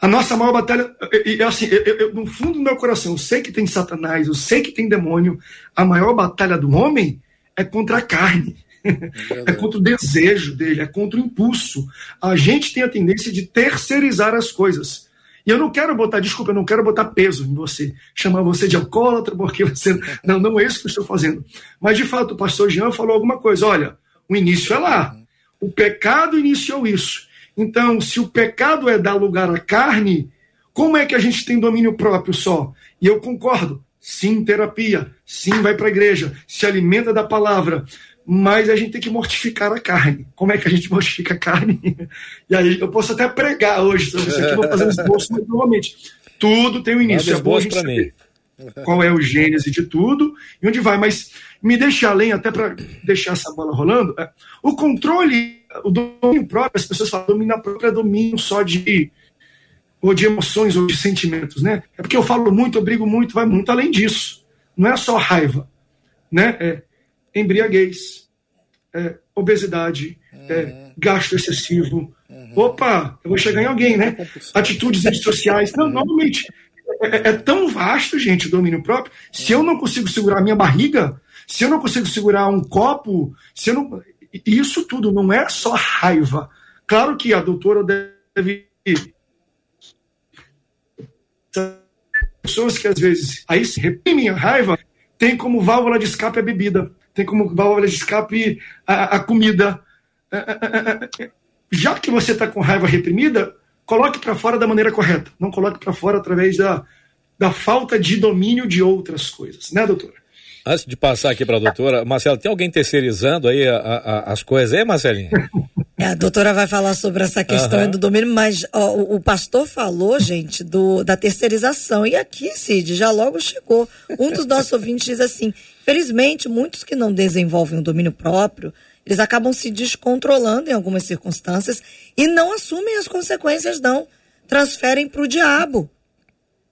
A nossa maior batalha, e assim, eu, eu, no fundo do meu coração, eu sei que tem Satanás, eu sei que tem demônio. A maior batalha do homem é contra a carne, é contra o desejo dele, é contra o impulso. A gente tem a tendência de terceirizar as coisas. E eu não quero botar, desculpa, eu não quero botar peso em você, chamar você de alcoólatra, porque você. Não, não é isso que eu estou fazendo. Mas, de fato, o pastor Jean falou alguma coisa. Olha, o início é lá. O pecado iniciou isso. Então, se o pecado é dar lugar à carne, como é que a gente tem domínio próprio só? E eu concordo. Sim, terapia. Sim, vai para a igreja. Se alimenta da palavra mas a gente tem que mortificar a carne. Como é que a gente mortifica a carne? E aí eu posso até pregar hoje sobre isso aqui, vou fazer um esboço novamente. Tudo tem um início. É bom a gente saber qual é o gênese de tudo e onde vai. Mas me deixa além, até para deixar essa bola rolando, é, o controle, o domínio próprio, as pessoas falam domínio próprio é domínio só de ou de emoções ou de sentimentos, né? É porque eu falo muito, eu brigo muito, vai muito além disso. Não é só raiva, né? É, embriaguez, é, obesidade, uhum. é, gasto excessivo. Uhum. Opa, eu vou chegar em alguém, né? Atitudes antissociais. Não, normalmente é, é, é, tão vasto, gente, o domínio próprio. Se eu não consigo segurar a minha barriga, se eu não consigo segurar um copo, se eu não. Isso tudo não é só raiva. Claro que a doutora deve. Pessoas que às vezes aí se reprimem a raiva, tem como válvula de escape a bebida tem como válvula de escape a, a comida. É, é, é, já que você está com raiva reprimida, coloque para fora da maneira correta. Não coloque para fora através da, da falta de domínio de outras coisas, né, doutora? Antes de passar aqui para a doutora, Marcelo, tem alguém terceirizando aí a, a, as coisas aí, Marcelinho? É, a doutora vai falar sobre essa questão uhum. do domínio, mas ó, o, o, pastor falou, gente, do, da terceirização. E aqui, Cid, já logo chegou. Um dos nossos ouvintes diz assim: felizmente, muitos que não desenvolvem o domínio próprio, eles acabam se descontrolando em algumas circunstâncias e não assumem as consequências, não. Transferem para o diabo.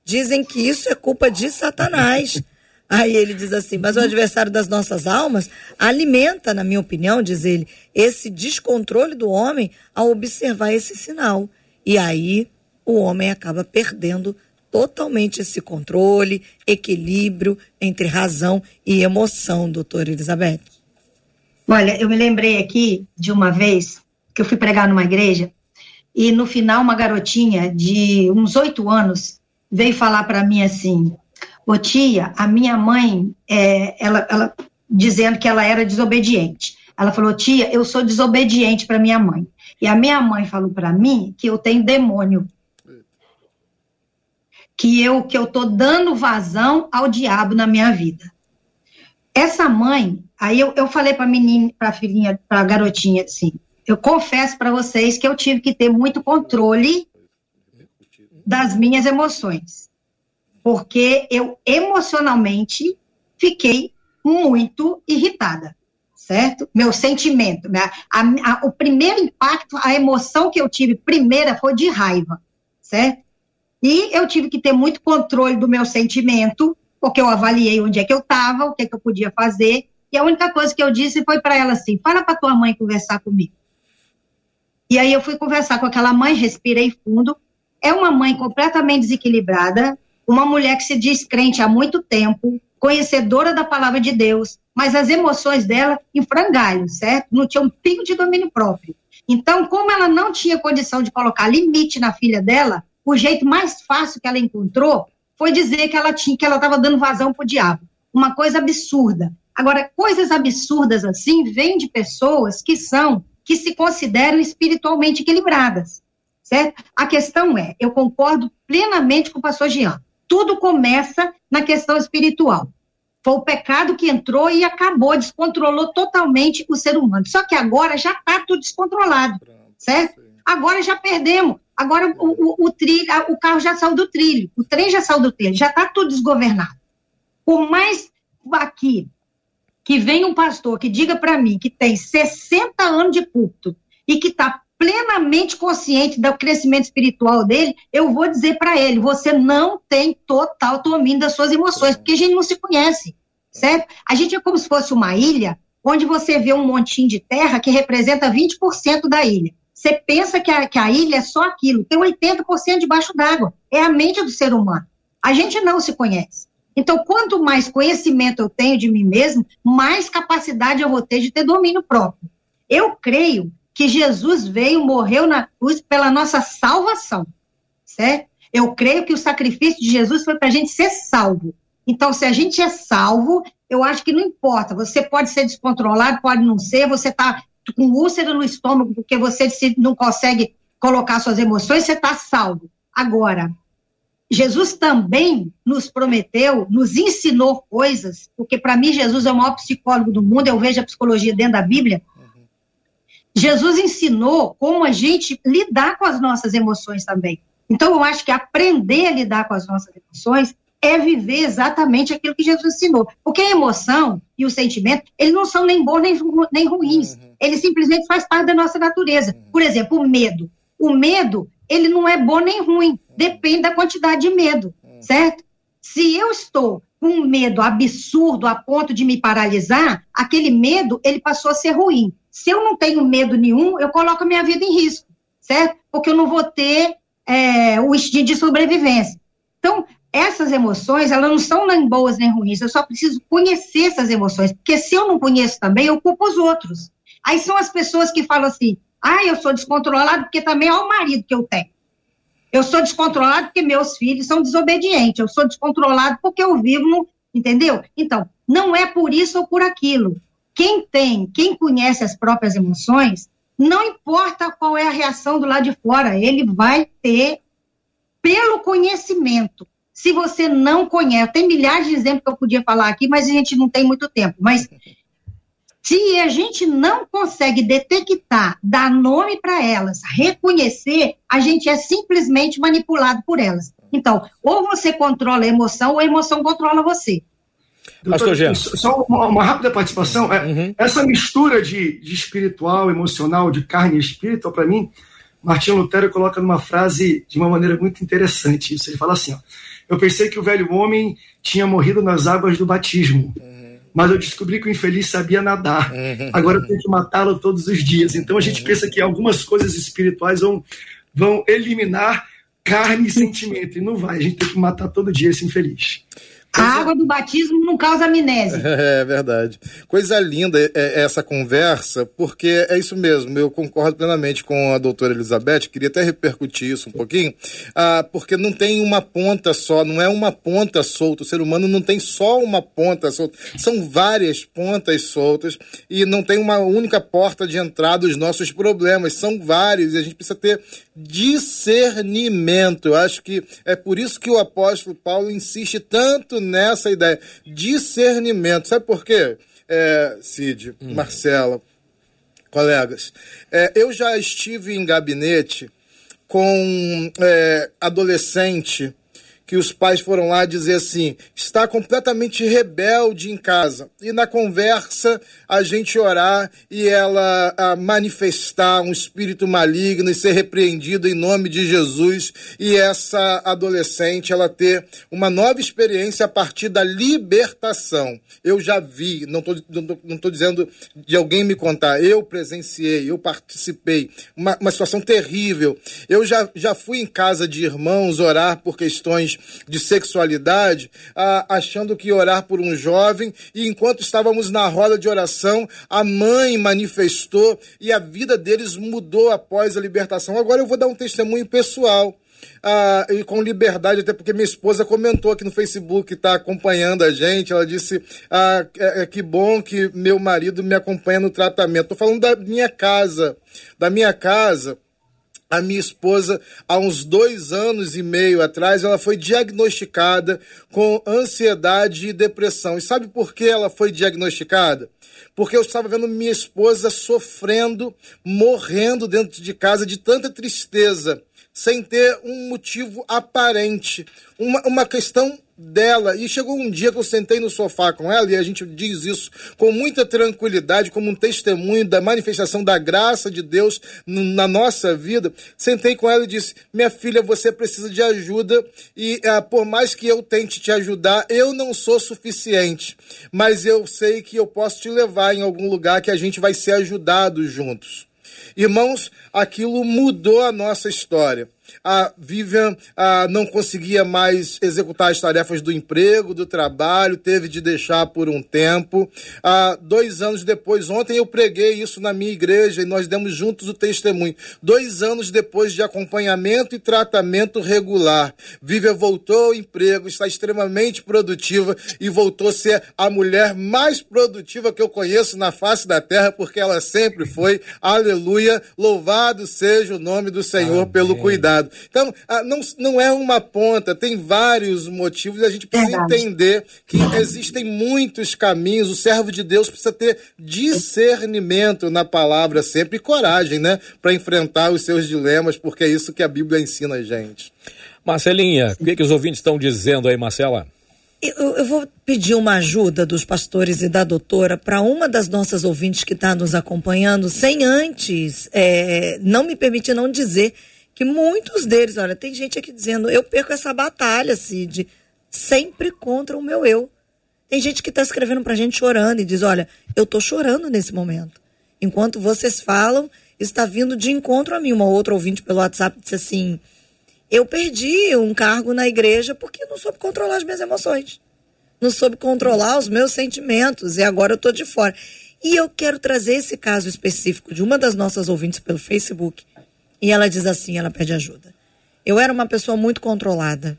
Dizem que isso é culpa de Satanás. Aí ele diz assim: mas o adversário das nossas almas alimenta, na minha opinião, diz ele, esse descontrole do homem ao observar esse sinal. E aí o homem acaba perdendo totalmente esse controle, equilíbrio entre razão e emoção, doutora Elizabeth. Olha, eu me lembrei aqui de uma vez que eu fui pregar numa igreja e no final uma garotinha de uns oito anos veio falar para mim assim: Ô tia, a minha mãe, é, ela, ela dizendo que ela era desobediente. Ela falou: tia, eu sou desobediente para minha mãe. E a minha mãe falou para mim que eu tenho demônio. Que eu que eu tô dando vazão ao diabo na minha vida. Essa mãe, aí eu, eu falei para menina, para filhinha, para garotinha assim, eu confesso para vocês que eu tive que ter muito controle das minhas emoções porque eu emocionalmente fiquei muito irritada, certo? Meu sentimento, né? A, a, o primeiro impacto, a emoção que eu tive primeira foi de raiva, certo? E eu tive que ter muito controle do meu sentimento, porque eu avaliei onde é que eu estava, o que, é que eu podia fazer, e a única coisa que eu disse foi para ela assim: fala para tua mãe conversar comigo. E aí eu fui conversar com aquela mãe, respirei fundo. É uma mãe completamente desequilibrada, uma mulher que se diz crente há muito tempo, conhecedora da palavra de Deus, mas as emoções dela em frangalho, certo? Não tinha um pingo de domínio próprio. Então, como ela não tinha condição de colocar limite na filha dela, o jeito mais fácil que ela encontrou foi dizer que ela tinha, que ela estava dando vazão para o diabo. Uma coisa absurda. Agora, coisas absurdas assim vêm de pessoas que são, que se consideram espiritualmente equilibradas, certo? A questão é, eu concordo plenamente com o pastor Jean tudo começa na questão espiritual. Foi o pecado que entrou e acabou, descontrolou totalmente o ser humano. Só que agora já está tudo descontrolado, certo? Agora já perdemos. Agora o, o, o, trilho, o carro já saiu do trilho, o trem já saiu do trilho, já está tudo desgovernado. Por mais aqui que venha um pastor que diga para mim que tem 60 anos de culto e que está plenamente consciente do crescimento espiritual dele, eu vou dizer para ele: você não tem total domínio das suas emoções, porque a gente não se conhece, certo? A gente é como se fosse uma ilha onde você vê um montinho de terra que representa 20% da ilha. Você pensa que a, que a ilha é só aquilo, tem 80% debaixo d'água. É a mente do ser humano. A gente não se conhece. Então, quanto mais conhecimento eu tenho de mim mesmo, mais capacidade eu vou ter de ter domínio próprio. Eu creio que Jesus veio, morreu na cruz pela nossa salvação, certo? Eu creio que o sacrifício de Jesus foi para a gente ser salvo. Então, se a gente é salvo, eu acho que não importa. Você pode ser descontrolado, pode não ser, você está com úlcera no estômago porque você não consegue colocar suas emoções, você está salvo. Agora, Jesus também nos prometeu, nos ensinou coisas, porque para mim Jesus é o maior psicólogo do mundo, eu vejo a psicologia dentro da Bíblia, Jesus ensinou como a gente lidar com as nossas emoções também. Então, eu acho que aprender a lidar com as nossas emoções é viver exatamente aquilo que Jesus ensinou. Porque a emoção e o sentimento, eles não são nem bons nem, nem ruins. Uhum. Eles simplesmente faz parte da nossa natureza. Uhum. Por exemplo, o medo. O medo, ele não é bom nem ruim. Depende da quantidade de medo, uhum. certo? Se eu estou um medo absurdo a ponto de me paralisar, aquele medo, ele passou a ser ruim. Se eu não tenho medo nenhum, eu coloco a minha vida em risco, certo? Porque eu não vou ter é, o instinto de sobrevivência. Então, essas emoções, elas não são nem boas nem ruins, eu só preciso conhecer essas emoções, porque se eu não conheço também, eu culpo os outros. Aí são as pessoas que falam assim, ah, eu sou descontrolado porque também é o marido que eu tenho. Eu sou descontrolado porque meus filhos são desobedientes, eu sou descontrolado porque eu vivo no, entendeu? Então, não é por isso ou por aquilo. Quem tem, quem conhece as próprias emoções, não importa qual é a reação do lado de fora, ele vai ter pelo conhecimento. Se você não conhece, tem milhares de exemplos que eu podia falar aqui, mas a gente não tem muito tempo. Mas se a gente não consegue detectar, dar nome para elas, reconhecer, a gente é simplesmente manipulado por elas. Então, ou você controla a emoção, ou a emoção controla você. Pastor Doutor, Só uma, uma, rápida participação. É, uhum. Essa mistura de, de, espiritual, emocional, de carne e espírito, para mim, Martinho Lutero coloca numa frase de uma maneira muito interessante. Isso ele fala assim: ó, Eu pensei que o velho homem tinha morrido nas águas do batismo, uhum. Mas eu descobri que o infeliz sabia nadar. Uhum. Agora eu tenho que matá-lo todos os dias. Então a gente uhum. pensa que algumas coisas espirituais vão, vão eliminar carne e sentimento, e não vai, a gente tem que matar todo dia esse infeliz. A água do batismo não causa amnésia. É verdade. Coisa linda é, é essa conversa, porque é isso mesmo, eu concordo plenamente com a doutora Elizabeth, queria até repercutir isso um pouquinho, ah, porque não tem uma ponta só, não é uma ponta solta, o ser humano não tem só uma ponta solta, são várias pontas soltas e não tem uma única porta de entrada dos nossos problemas, são vários e a gente precisa ter discernimento. Eu acho que é por isso que o apóstolo Paulo insiste tanto nessa ideia. Discernimento. Sabe por quê, é, Cid, hum. Marcela, colegas? É, eu já estive em gabinete com é, adolescente que os pais foram lá dizer assim: está completamente rebelde em casa. E na conversa a gente orar e ela manifestar um espírito maligno e ser repreendido em nome de Jesus. E essa adolescente ela ter uma nova experiência a partir da libertação. Eu já vi, não estou não tô dizendo de alguém me contar, eu presenciei, eu participei, uma, uma situação terrível. Eu já, já fui em casa de irmãos orar por questões de sexualidade, achando que orar por um jovem, e enquanto estávamos na roda de oração, a mãe manifestou e a vida deles mudou após a libertação. Agora eu vou dar um testemunho pessoal. Ah, e com liberdade, até porque minha esposa comentou aqui no Facebook, está acompanhando a gente. Ela disse: ah, é, é, que bom que meu marido me acompanha no tratamento. Estou falando da minha casa. Da minha casa, a minha esposa, há uns dois anos e meio atrás, ela foi diagnosticada com ansiedade e depressão. E sabe por que ela foi diagnosticada? Porque eu estava vendo minha esposa sofrendo, morrendo dentro de casa de tanta tristeza, sem ter um motivo aparente. Uma, uma questão dela. E chegou um dia que eu sentei no sofá com ela, e a gente diz isso com muita tranquilidade, como um testemunho da manifestação da graça de Deus na nossa vida. Sentei com ela e disse: Minha filha, você precisa de ajuda, e ah, por mais que eu tente te ajudar, eu não sou suficiente. Mas eu sei que eu posso te levar em algum lugar que a gente vai ser ajudado juntos. Irmãos, aquilo mudou a nossa história a Vivian a, não conseguia mais executar as tarefas do emprego, do trabalho, teve de deixar por um tempo. A, dois anos depois, ontem eu preguei isso na minha igreja e nós demos juntos o testemunho. Dois anos depois de acompanhamento e tratamento regular, Vivian voltou ao emprego, está extremamente produtiva e voltou a ser a mulher mais produtiva que eu conheço na face da terra, porque ela sempre foi. Aleluia! Louvado seja o nome do Senhor Amém. pelo cuidado. Então, ah, não, não é uma ponta, tem vários motivos e a gente precisa Verdade. entender que existem muitos caminhos. O servo de Deus precisa ter discernimento na palavra sempre e coragem, né? Para enfrentar os seus dilemas, porque é isso que a Bíblia ensina a gente. Marcelinha, o que, que os ouvintes estão dizendo aí, Marcela? Eu, eu, vou pedir uma ajuda dos pastores e da doutora para uma das nossas ouvintes que está nos acompanhando, sem antes é, não me permitir não dizer que muitos deles, olha, tem gente aqui dizendo, eu perco essa batalha, Cid, sempre contra o meu eu. Tem gente que está escrevendo para a gente chorando e diz, olha, eu estou chorando nesse momento. Enquanto vocês falam, está vindo de encontro a mim. Uma outra ouvinte pelo WhatsApp disse assim, eu perdi um cargo na igreja porque não soube controlar as minhas emoções. Não soube controlar os meus sentimentos e agora eu estou de fora. E eu quero trazer esse caso específico de uma das nossas ouvintes pelo Facebook, e ela diz assim: ela pede ajuda. Eu era uma pessoa muito controlada,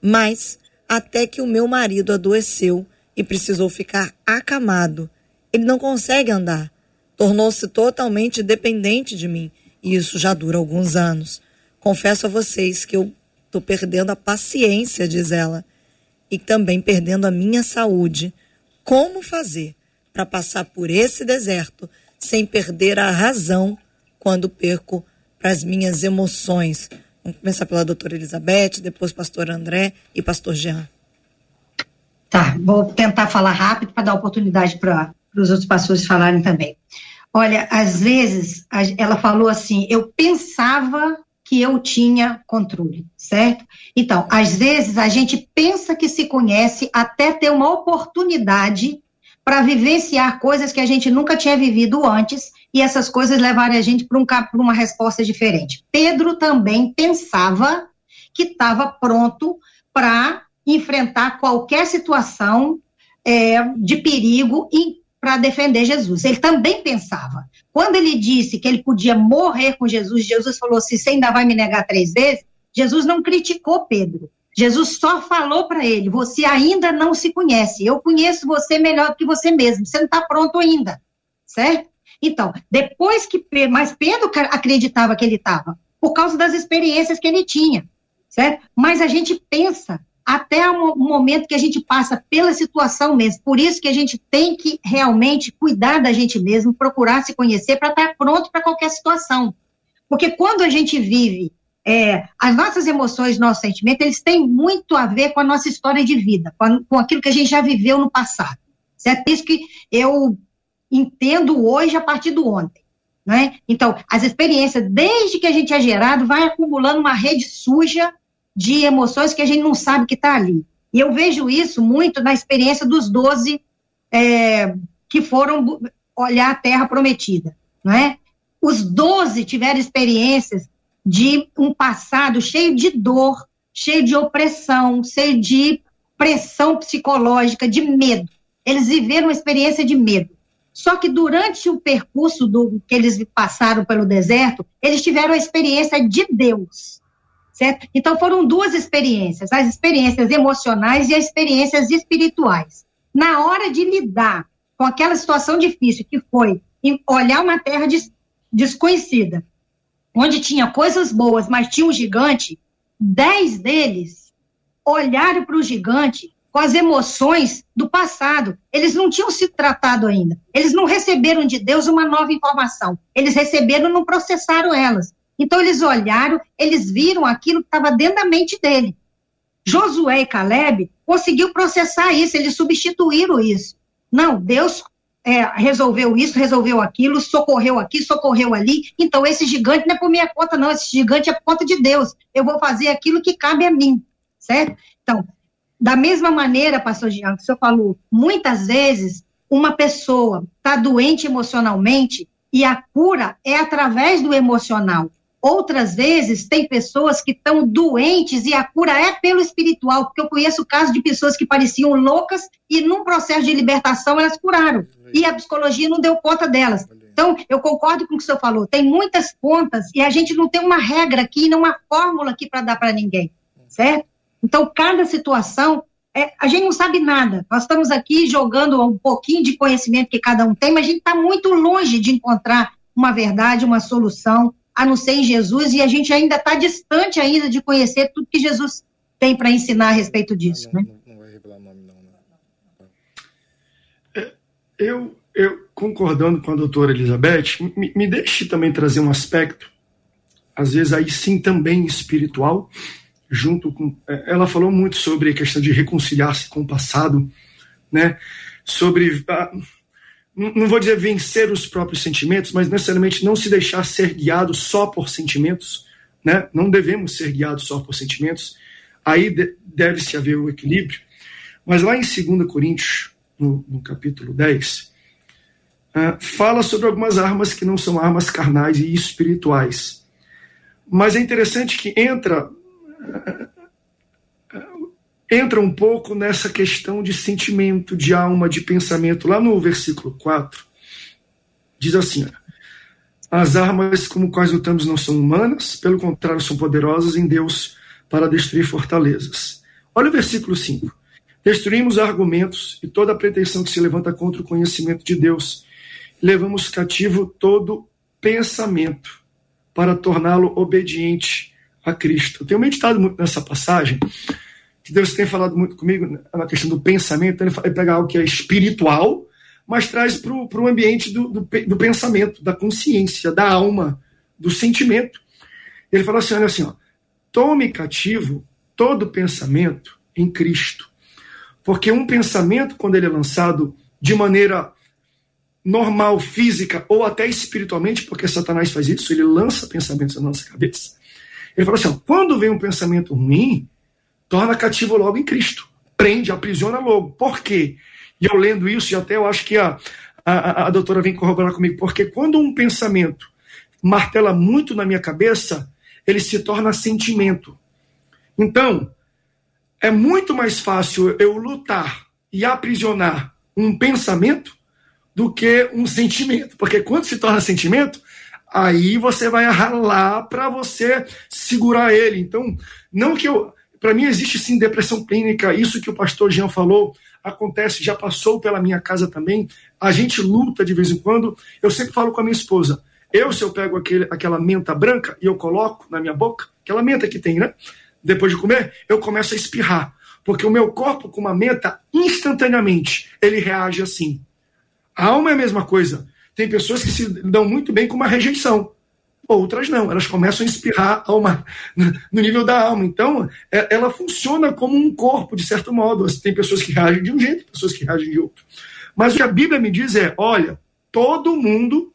mas até que o meu marido adoeceu e precisou ficar acamado. Ele não consegue andar. Tornou-se totalmente dependente de mim. E isso já dura alguns anos. Confesso a vocês que eu estou perdendo a paciência, diz ela, e também perdendo a minha saúde. Como fazer para passar por esse deserto sem perder a razão quando perco as minhas emoções. Vamos começar pela doutora Elizabeth, depois pastor André e pastor Jean. Tá, vou tentar falar rápido para dar oportunidade para os outros pastores falarem também. Olha, às vezes ela falou assim, eu pensava que eu tinha controle, certo? Então, às vezes a gente pensa que se conhece até ter uma oportunidade para vivenciar coisas que a gente nunca tinha vivido antes e essas coisas levarem a gente para um, uma resposta diferente. Pedro também pensava que estava pronto para enfrentar qualquer situação é, de perigo para defender Jesus. Ele também pensava. Quando ele disse que ele podia morrer com Jesus, Jesus falou assim: você ainda vai me negar três vezes? Jesus não criticou Pedro. Jesus só falou para ele: você ainda não se conhece. Eu conheço você melhor do que você mesmo. Você não está pronto ainda, certo? Então, depois que. Mas Pedro acreditava que ele estava, por causa das experiências que ele tinha, certo? Mas a gente pensa até o momento que a gente passa pela situação mesmo. Por isso que a gente tem que realmente cuidar da gente mesmo, procurar se conhecer para estar pronto para qualquer situação. Porque quando a gente vive é, as nossas emoções, nossos sentimentos, eles têm muito a ver com a nossa história de vida, com, a, com aquilo que a gente já viveu no passado. Certo? Isso que eu entendo hoje a partir do ontem. Né? Então, as experiências, desde que a gente é gerado, vai acumulando uma rede suja de emoções que a gente não sabe que está ali. E eu vejo isso muito na experiência dos doze é, que foram olhar a terra prometida. Né? Os doze tiveram experiências de um passado cheio de dor, cheio de opressão, cheio de pressão psicológica, de medo. Eles viveram uma experiência de medo. Só que durante o percurso do que eles passaram pelo deserto, eles tiveram a experiência de Deus. Certo? Então foram duas experiências, as experiências emocionais e as experiências espirituais. Na hora de lidar com aquela situação difícil que foi olhar uma terra des desconhecida, onde tinha coisas boas, mas tinha um gigante, dez deles olharam para o gigante com as emoções do passado. Eles não tinham se tratado ainda. Eles não receberam de Deus uma nova informação. Eles receberam não processaram elas. Então eles olharam, eles viram aquilo que estava dentro da mente dele. Josué e Caleb conseguiu processar isso, eles substituíram isso. Não, Deus é, resolveu isso, resolveu aquilo, socorreu aqui, socorreu ali. Então, esse gigante não é por minha conta, não. Esse gigante é por conta de Deus. Eu vou fazer aquilo que cabe a mim, certo? Então, da mesma maneira, pastor Jean, que o senhor falou, muitas vezes uma pessoa está doente emocionalmente e a cura é através do emocional. Outras vezes, tem pessoas que estão doentes e a cura é pelo espiritual, porque eu conheço casos de pessoas que pareciam loucas e, num processo de libertação, elas curaram. E a psicologia não deu conta delas. Então, eu concordo com o que o senhor falou. Tem muitas pontas e a gente não tem uma regra aqui, não uma fórmula aqui para dar para ninguém, certo? Então, cada situação, é, a gente não sabe nada. Nós estamos aqui jogando um pouquinho de conhecimento que cada um tem, mas a gente está muito longe de encontrar uma verdade, uma solução a não ser em Jesus, e a gente ainda está distante ainda de conhecer tudo que Jesus tem para ensinar a respeito disso. Não, né? não, vai revelar nome, não. Né? É, eu, eu, concordando com a doutora Elizabeth, me, me deixe também trazer um aspecto, às vezes aí sim também espiritual, junto com. É, ela falou muito sobre a questão de reconciliar-se com o passado, né? Sobre. A, não vou dizer vencer os próprios sentimentos, mas necessariamente não se deixar ser guiado só por sentimentos, né? Não devemos ser guiados só por sentimentos. Aí deve-se haver o equilíbrio. Mas lá em 2 Coríntios, no, no capítulo 10, uh, ah, fala sobre algumas armas que não são armas carnais e espirituais. Mas é interessante que entra entra um pouco nessa questão de sentimento, de alma, de pensamento. Lá no versículo 4, diz assim: As armas como quais lutamos não são humanas, pelo contrário, são poderosas em Deus para destruir fortalezas. Olha o versículo 5. Destruímos argumentos e toda pretensão que se levanta contra o conhecimento de Deus. Levamos cativo todo pensamento para torná-lo obediente a Cristo. Eu tenho meditado muito nessa passagem, que Deus tem falado muito comigo na questão do pensamento, ele pega algo que é espiritual, mas traz para o ambiente do, do, do, pensamento, da consciência, da alma, do sentimento. Ele fala assim: olha assim, ó, tome cativo todo pensamento em Cristo. Porque um pensamento, quando ele é lançado de maneira normal, física ou até espiritualmente, porque Satanás faz isso, ele lança pensamentos na nossa cabeça. Ele fala assim: quando vem um pensamento ruim, torna cativo logo em Cristo. Prende, aprisiona logo. Por quê? E eu lendo isso, e até eu acho que a, a, a doutora vem corroborar comigo, porque quando um pensamento martela muito na minha cabeça, ele se torna sentimento. Então, é muito mais fácil eu lutar e aprisionar um pensamento do que um sentimento. Porque quando se torna sentimento, aí você vai ralar para você segurar ele. Então, não que eu. Para mim, existe sim depressão clínica, isso que o pastor Jean falou acontece, já passou pela minha casa também. A gente luta de vez em quando. Eu sempre falo com a minha esposa. Eu, se eu pego aquele, aquela menta branca e eu coloco na minha boca, aquela menta que tem, né? Depois de comer, eu começo a espirrar. Porque o meu corpo, com uma menta, instantaneamente, ele reage assim. A alma é a mesma coisa. Tem pessoas que se dão muito bem com uma rejeição. Outras não, elas começam a espirrar alma, no nível da alma. Então, é, ela funciona como um corpo, de certo modo. Tem pessoas que reagem de um jeito, pessoas que reagem de outro. Mas o que a Bíblia me diz é: olha, todo mundo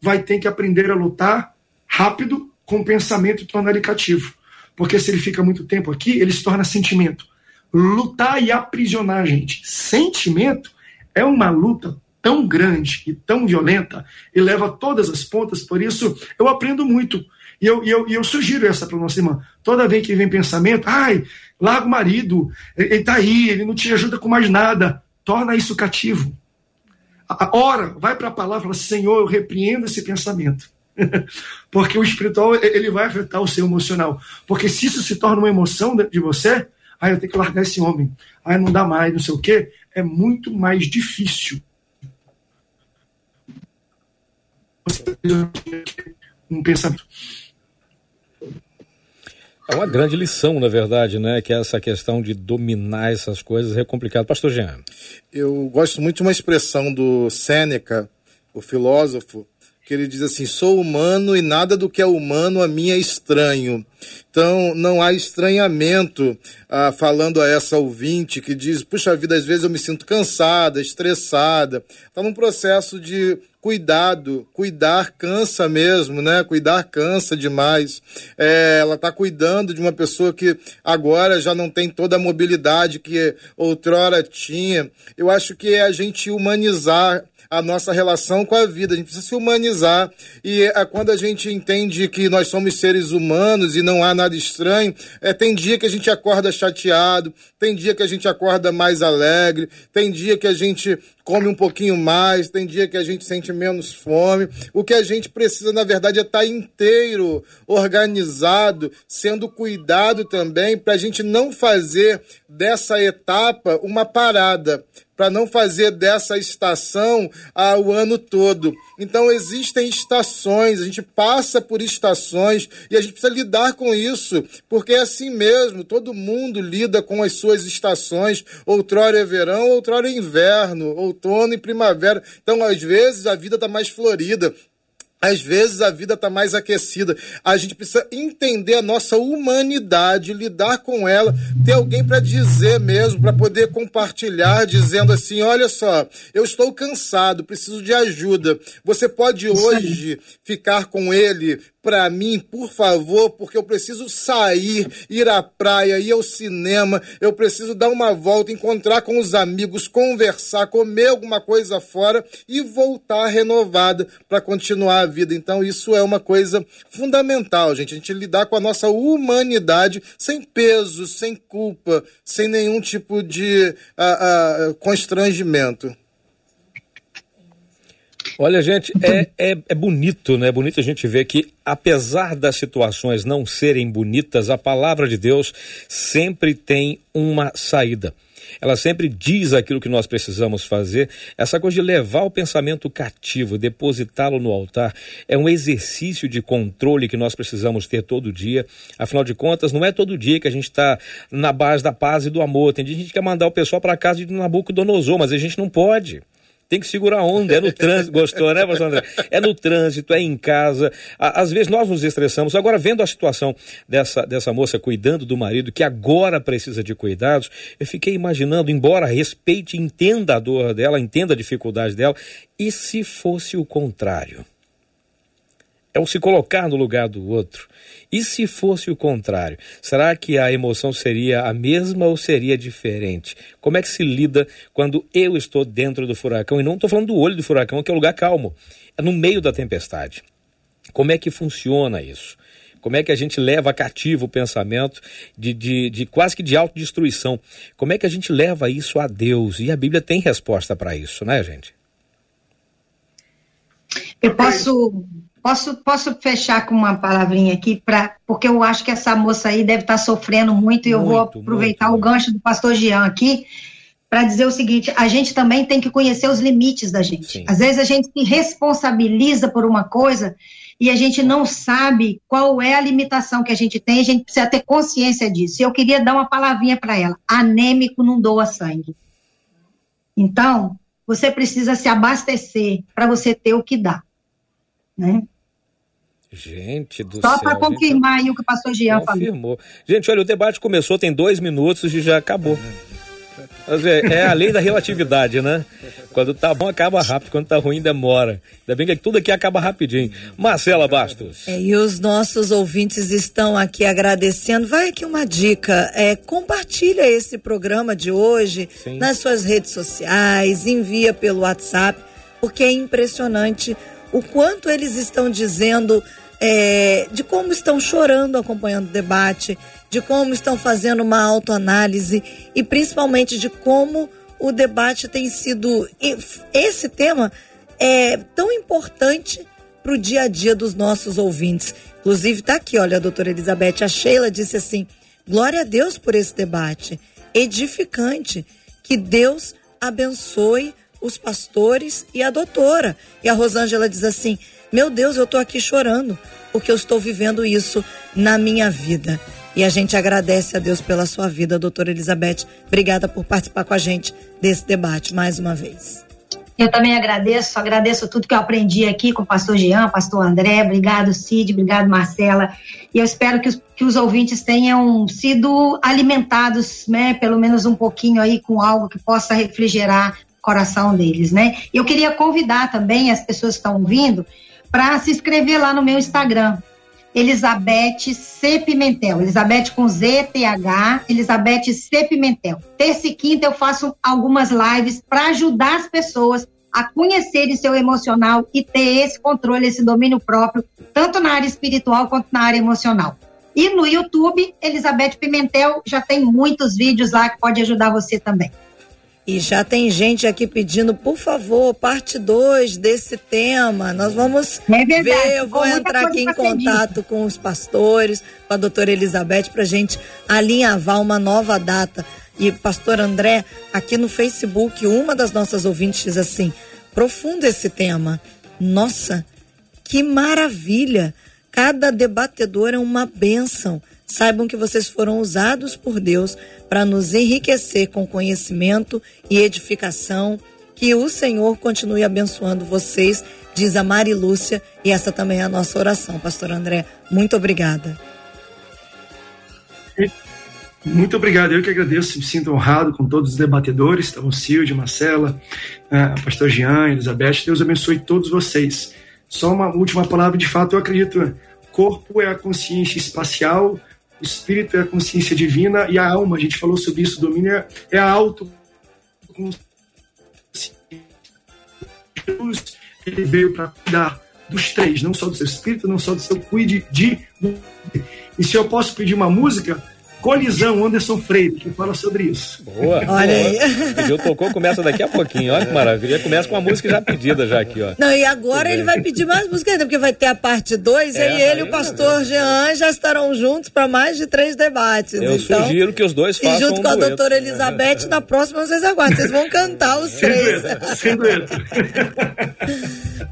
vai ter que aprender a lutar rápido com o pensamento tornar ele cativo. Porque se ele fica muito tempo aqui, ele se torna sentimento. Lutar e aprisionar gente. Sentimento é uma luta tão grande e tão violenta e leva todas as pontas, por isso eu aprendo muito. E eu, eu, eu sugiro essa para nossa irmã. Toda vez que vem pensamento, ai, larga o marido, ele está aí, ele não te ajuda com mais nada. Torna isso cativo. Ora, vai para a palavra fala, Senhor, eu repreendo esse pensamento. Porque o espiritual, ele vai afetar o seu emocional. Porque se isso se torna uma emoção de você, aí eu tenho que largar esse homem, aí não dá mais, não sei o quê, é muito mais difícil um pensamento. É uma grande lição, na verdade, né? Que essa questão de dominar essas coisas é complicado. Pastor Jean. Eu gosto muito de uma expressão do Sêneca, o filósofo, que ele diz assim: sou humano e nada do que é humano a mim é estranho. Então, não há estranhamento ah, falando a essa ouvinte que diz: puxa vida, às vezes eu me sinto cansada, estressada. Está num processo de cuidado, cuidar cansa mesmo, né? Cuidar cansa demais. É, ela está cuidando de uma pessoa que agora já não tem toda a mobilidade que outrora tinha. Eu acho que é a gente humanizar a nossa relação com a vida. A gente precisa se humanizar. E é, quando a gente entende que nós somos seres humanos e não há nada estranho, é, tem dia que a gente acorda chateado, tem dia que a gente acorda mais alegre, tem dia que a gente come um pouquinho mais, tem dia que a gente sente menos fome. O que a gente precisa, na verdade, é estar tá inteiro, organizado, sendo cuidado também, para a gente não fazer dessa etapa uma parada para não fazer dessa estação ah, o ano todo. Então existem estações, a gente passa por estações e a gente precisa lidar com isso, porque é assim mesmo, todo mundo lida com as suas estações, outrora é verão, outrora é inverno, outono e primavera. Então, às vezes, a vida está mais florida, às vezes a vida está mais aquecida. A gente precisa entender a nossa humanidade, lidar com ela, ter alguém para dizer mesmo, para poder compartilhar, dizendo assim: olha só, eu estou cansado, preciso de ajuda. Você pode hoje ficar com ele para mim, por favor, porque eu preciso sair, ir à praia, ir ao cinema, eu preciso dar uma volta, encontrar com os amigos, conversar, comer alguma coisa fora e voltar renovada para continuar a vida. Então, isso é uma coisa fundamental, gente. A gente lidar com a nossa humanidade sem peso, sem culpa, sem nenhum tipo de uh, uh, constrangimento. Olha, gente, é, é, é, bonito, né? É bonito a gente ver que, apesar das situações não serem bonitas, a palavra de Deus sempre tem uma saída. Ela sempre diz aquilo que nós precisamos fazer. Essa coisa de levar o pensamento cativo, depositá-lo no altar, é um exercício de controle que nós precisamos ter todo dia. Afinal de contas, não é todo dia que a gente está na base da paz e do amor. Tem dia que gente quer mandar o pessoal para casa de Nabucodonosor, mas a gente não pode. Tem que segurar a onda, é no trânsito, gostou, né, pastor André? É no trânsito, é em casa. Às vezes nós nos estressamos. Agora, vendo a situação dessa, dessa moça cuidando do marido, que agora precisa de cuidados, eu fiquei imaginando, embora respeite, entenda a dor dela, entenda a dificuldade dela, e se fosse o contrário? É o se colocar no lugar do outro. E se fosse o contrário? Será que a emoção seria a mesma ou seria diferente? Como é que se lida quando eu estou dentro do furacão? E não estou falando do olho do furacão, que é o lugar calmo. É no meio da tempestade. Como é que funciona isso? como é que a gente leva cativo o pensamento de, de, de quase que de autodestruição. Como é que a gente leva isso a Deus? E a Bíblia tem resposta para isso, né, gente? Eu posso Posso, posso fechar com uma palavrinha aqui, pra, porque eu acho que essa moça aí deve estar sofrendo muito e eu vou aproveitar muito, o gancho do pastor Jean aqui para dizer o seguinte: a gente também tem que conhecer os limites da gente. Sim. Às vezes a gente se responsabiliza por uma coisa e a gente não sabe qual é a limitação que a gente tem, a gente precisa ter consciência disso. E eu queria dar uma palavrinha para ela: anêmico não doa sangue. Então, você precisa se abastecer para você ter o que dá. Né? Gente do Só céu. Só para confirmar aí o que o pastor Jean confirmou. falou. Gente, olha, o debate começou, tem dois minutos e já acabou. É a lei da relatividade, né? Quando tá bom, acaba rápido. Quando tá ruim, demora. Ainda bem que tudo aqui acaba rapidinho. Marcela Bastos. É, e os nossos ouvintes estão aqui agradecendo. Vai aqui uma dica. É, compartilha esse programa de hoje Sim. nas suas redes sociais, envia pelo WhatsApp, porque é impressionante o quanto eles estão dizendo é, de como estão chorando acompanhando o debate, de como estão fazendo uma autoanálise e principalmente de como o debate tem sido. Esse tema é tão importante para o dia a dia dos nossos ouvintes. Inclusive, está aqui, olha, a doutora Elizabeth, a Sheila disse assim: glória a Deus por esse debate, edificante. Que Deus abençoe os pastores e a doutora. E a Rosângela diz assim: Meu Deus, eu estou aqui chorando, porque eu estou vivendo isso na minha vida. E a gente agradece a Deus pela sua vida, doutora Elizabeth. Obrigada por participar com a gente desse debate mais uma vez. Eu também agradeço, agradeço tudo que eu aprendi aqui com o pastor Jean, pastor André, obrigado Cid, obrigado Marcela. E eu espero que os, que os ouvintes tenham sido alimentados, né, pelo menos um pouquinho aí com algo que possa refrigerar coração deles, né? Eu queria convidar também as pessoas que estão ouvindo para se inscrever lá no meu Instagram, Elizabeth C. Pimentel. Elizabeth com Z, T, H, Elizabeth C. Pimentel. Terça e quinta eu faço algumas lives para ajudar as pessoas a conhecerem seu emocional e ter esse controle, esse domínio próprio, tanto na área espiritual quanto na área emocional. E no YouTube, Elizabeth Pimentel já tem muitos vídeos lá que pode ajudar você também. E já tem gente aqui pedindo, por favor, parte 2 desse tema. Nós vamos é ver, eu vou entrar aqui em contato com os pastores, com a doutora Elizabeth, para a gente alinhavar uma nova data. E pastor André, aqui no Facebook, uma das nossas ouvintes diz assim: profundo esse tema. Nossa, que maravilha! Cada debatedor é uma bênção. Saibam que vocês foram usados por Deus para nos enriquecer com conhecimento e edificação. Que o Senhor continue abençoando vocês, diz a Mari Lúcia, e essa também é a nossa oração, Pastor André. Muito obrigada. Muito obrigado, eu que agradeço, me sinto honrado com todos os debatedores, o Silvio, Marcela, a pastor Jean, Elizabeth, Deus abençoe todos vocês. Só uma última palavra, de fato, eu acredito, corpo é a consciência espacial, espírito é a consciência divina e a alma, a gente falou sobre isso, domínio é, é a auto Jesus, ele veio para cuidar dos três, não só do seu espírito, não só do seu cuide de. E se eu posso pedir uma música, Colisão, Anderson Freire, que fala sobre isso. Boa. Olha aí. O tocou, começa daqui a pouquinho. Olha que maravilha. Começa com a música já pedida já aqui, ó. Não, e agora ele vai pedir mais música ainda, porque vai ter a parte 2 é, e ele e o pastor Jean já estarão juntos para mais de três debates. Eu então, sugiro que os dois façam E junto um com a dueto. doutora Elizabeth, na próxima vocês aguardem. Vocês vão cantar os sem três. Dueto, sem dueto.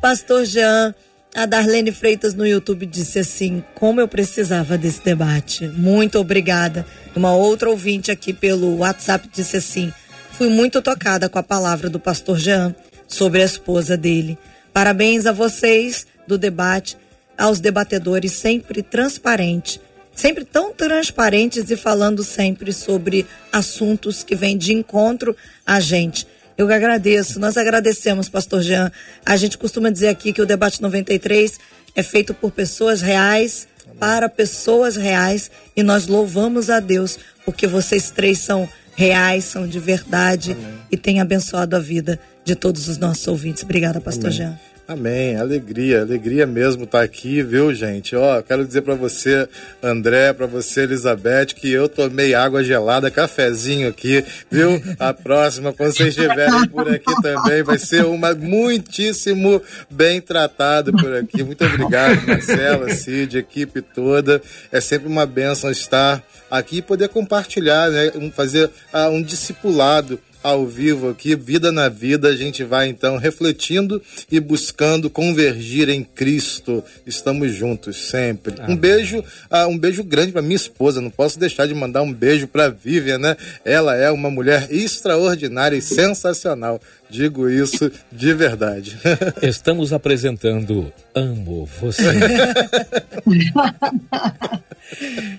pastor Jean, a Darlene Freitas no YouTube disse assim: como eu precisava desse debate. Muito obrigada. Uma outra ouvinte aqui pelo WhatsApp disse assim: fui muito tocada com a palavra do pastor Jean sobre a esposa dele. Parabéns a vocês do debate, aos debatedores sempre transparente, sempre tão transparentes e falando sempre sobre assuntos que vêm de encontro a gente. Eu agradeço, nós agradecemos, Pastor Jean. A gente costuma dizer aqui que o debate 93 é feito por pessoas reais, para pessoas reais, e nós louvamos a Deus, porque vocês três são reais, são de verdade Amém. e têm abençoado a vida de todos os nossos ouvintes. Obrigada, Pastor Amém. Jean. Amém. Alegria, alegria mesmo estar tá aqui, viu, gente? Ó, quero dizer para você, André, para você, Elizabeth, que eu tomei água gelada, cafezinho aqui, viu? A próxima, quando vocês estiverem por aqui também, vai ser uma muitíssimo bem tratado por aqui. Muito obrigado, Marcela, Cid, equipe toda. É sempre uma benção estar aqui e poder compartilhar, né? Fazer uh, um discipulado ao vivo aqui, Vida na Vida. A gente vai então refletindo e buscando convergir em Cristo. Estamos juntos sempre. Um beijo, uh, um beijo grande para minha esposa. Não posso deixar de mandar um beijo para Vivian, né? Ela é uma mulher extraordinária e sensacional. Digo isso de verdade. Estamos apresentando Amo Você.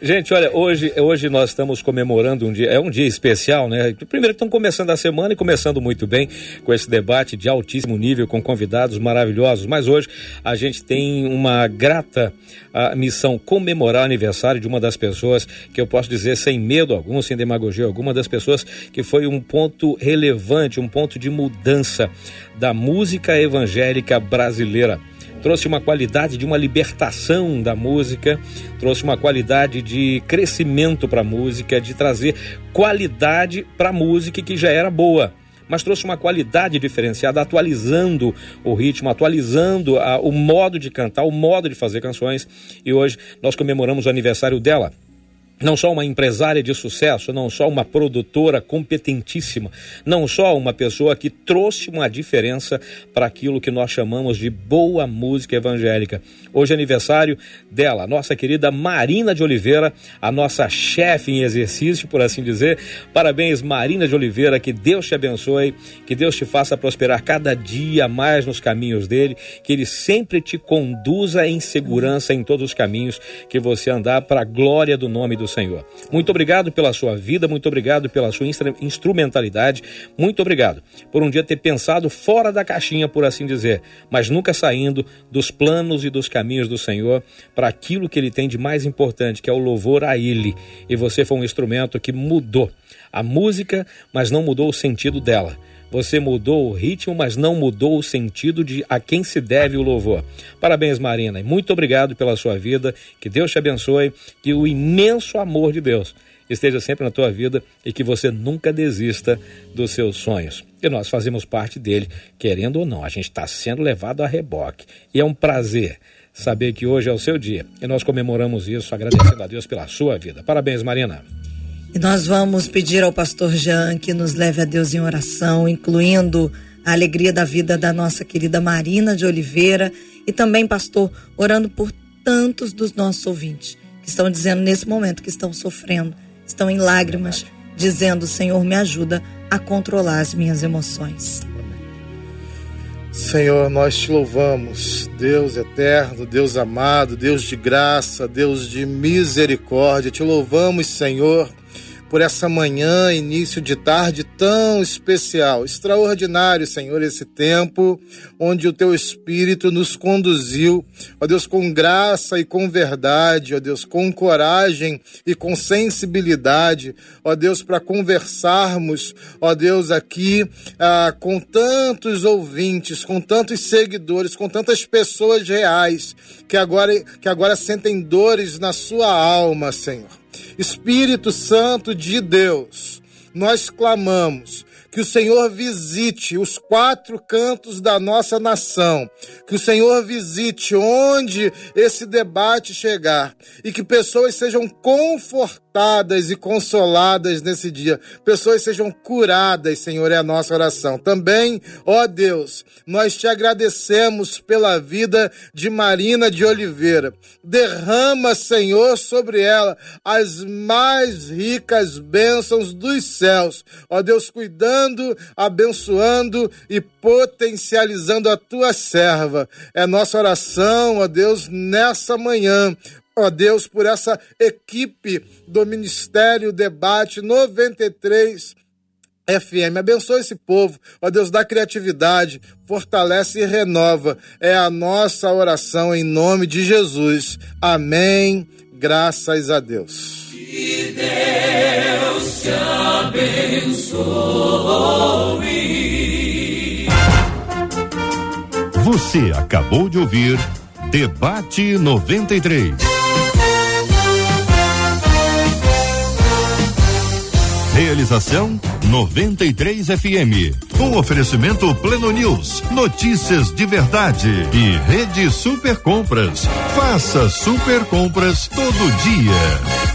Gente, olha, hoje, hoje nós estamos comemorando um dia, é um dia especial, né? Primeiro estão começando a semana e começando muito bem com esse debate de altíssimo nível, com convidados maravilhosos, mas hoje a gente tem uma grata missão comemorar o aniversário de uma das pessoas que eu posso dizer sem medo algum, sem demagogia alguma, das pessoas que foi um ponto relevante, um ponto de mudança da música evangélica brasileira trouxe uma qualidade de uma libertação da música, trouxe uma qualidade de crescimento para a música, de trazer qualidade para a música que já era boa mas trouxe uma qualidade diferenciada, atualizando o ritmo, atualizando a, o modo de cantar, o modo de fazer canções. E hoje nós comemoramos o aniversário dela não só uma empresária de sucesso, não só uma produtora competentíssima, não só uma pessoa que trouxe uma diferença para aquilo que nós chamamos de boa música evangélica. Hoje é aniversário dela, nossa querida Marina de Oliveira, a nossa chefe em exercício, por assim dizer. Parabéns, Marina de Oliveira, que Deus te abençoe, que Deus te faça prosperar cada dia mais nos caminhos dele, que ele sempre te conduza em segurança em todos os caminhos que você andar para a glória do nome do do Senhor. Muito obrigado pela sua vida, muito obrigado pela sua instrumentalidade, muito obrigado por um dia ter pensado fora da caixinha, por assim dizer, mas nunca saindo dos planos e dos caminhos do Senhor para aquilo que ele tem de mais importante, que é o louvor a Ele. E você foi um instrumento que mudou a música, mas não mudou o sentido dela. Você mudou o ritmo, mas não mudou o sentido de a quem se deve o louvor. Parabéns, Marina, e muito obrigado pela sua vida. Que Deus te abençoe, que o imenso amor de Deus esteja sempre na tua vida e que você nunca desista dos seus sonhos. E nós fazemos parte dele, querendo ou não, a gente está sendo levado a reboque. E é um prazer saber que hoje é o seu dia. E nós comemoramos isso agradecendo a Deus pela sua vida. Parabéns, Marina. E nós vamos pedir ao pastor Jean que nos leve a Deus em oração, incluindo a alegria da vida da nossa querida Marina de Oliveira e também, pastor, orando por tantos dos nossos ouvintes que estão dizendo nesse momento que estão sofrendo, estão em lágrimas, dizendo: Senhor, me ajuda a controlar as minhas emoções. Senhor, nós te louvamos, Deus eterno, Deus amado, Deus de graça, Deus de misericórdia. Te louvamos, Senhor por essa manhã, início de tarde tão especial, extraordinário, Senhor, esse tempo onde o teu Espírito nos conduziu, ó Deus, com graça e com verdade, ó Deus, com coragem e com sensibilidade, ó Deus, para conversarmos, ó Deus, aqui ah, com tantos ouvintes, com tantos seguidores, com tantas pessoas reais que agora, que agora sentem dores na sua alma, Senhor. Espírito Santo de Deus, nós clamamos que o Senhor visite os quatro cantos da nossa nação, que o Senhor visite onde esse debate chegar e que pessoas sejam confortadas confortadas e consoladas nesse dia. Pessoas sejam curadas, Senhor, é a nossa oração. Também, ó Deus, nós te agradecemos pela vida de Marina de Oliveira. Derrama, Senhor, sobre ela as mais ricas bênçãos dos céus. Ó Deus, cuidando, abençoando e potencializando a tua serva. É nossa oração, ó Deus, nessa manhã ó Deus, por essa equipe do Ministério Debate 93 FM. Abençoa esse povo, ó Deus, dá criatividade, fortalece e renova. É a nossa oração em nome de Jesus. Amém. Graças a Deus. Que Deus te abençoe. Você acabou de ouvir Debate 93. Realização 93 FM. Um oferecimento Pleno News, notícias de verdade e Rede Super Compras. Faça super compras todo dia.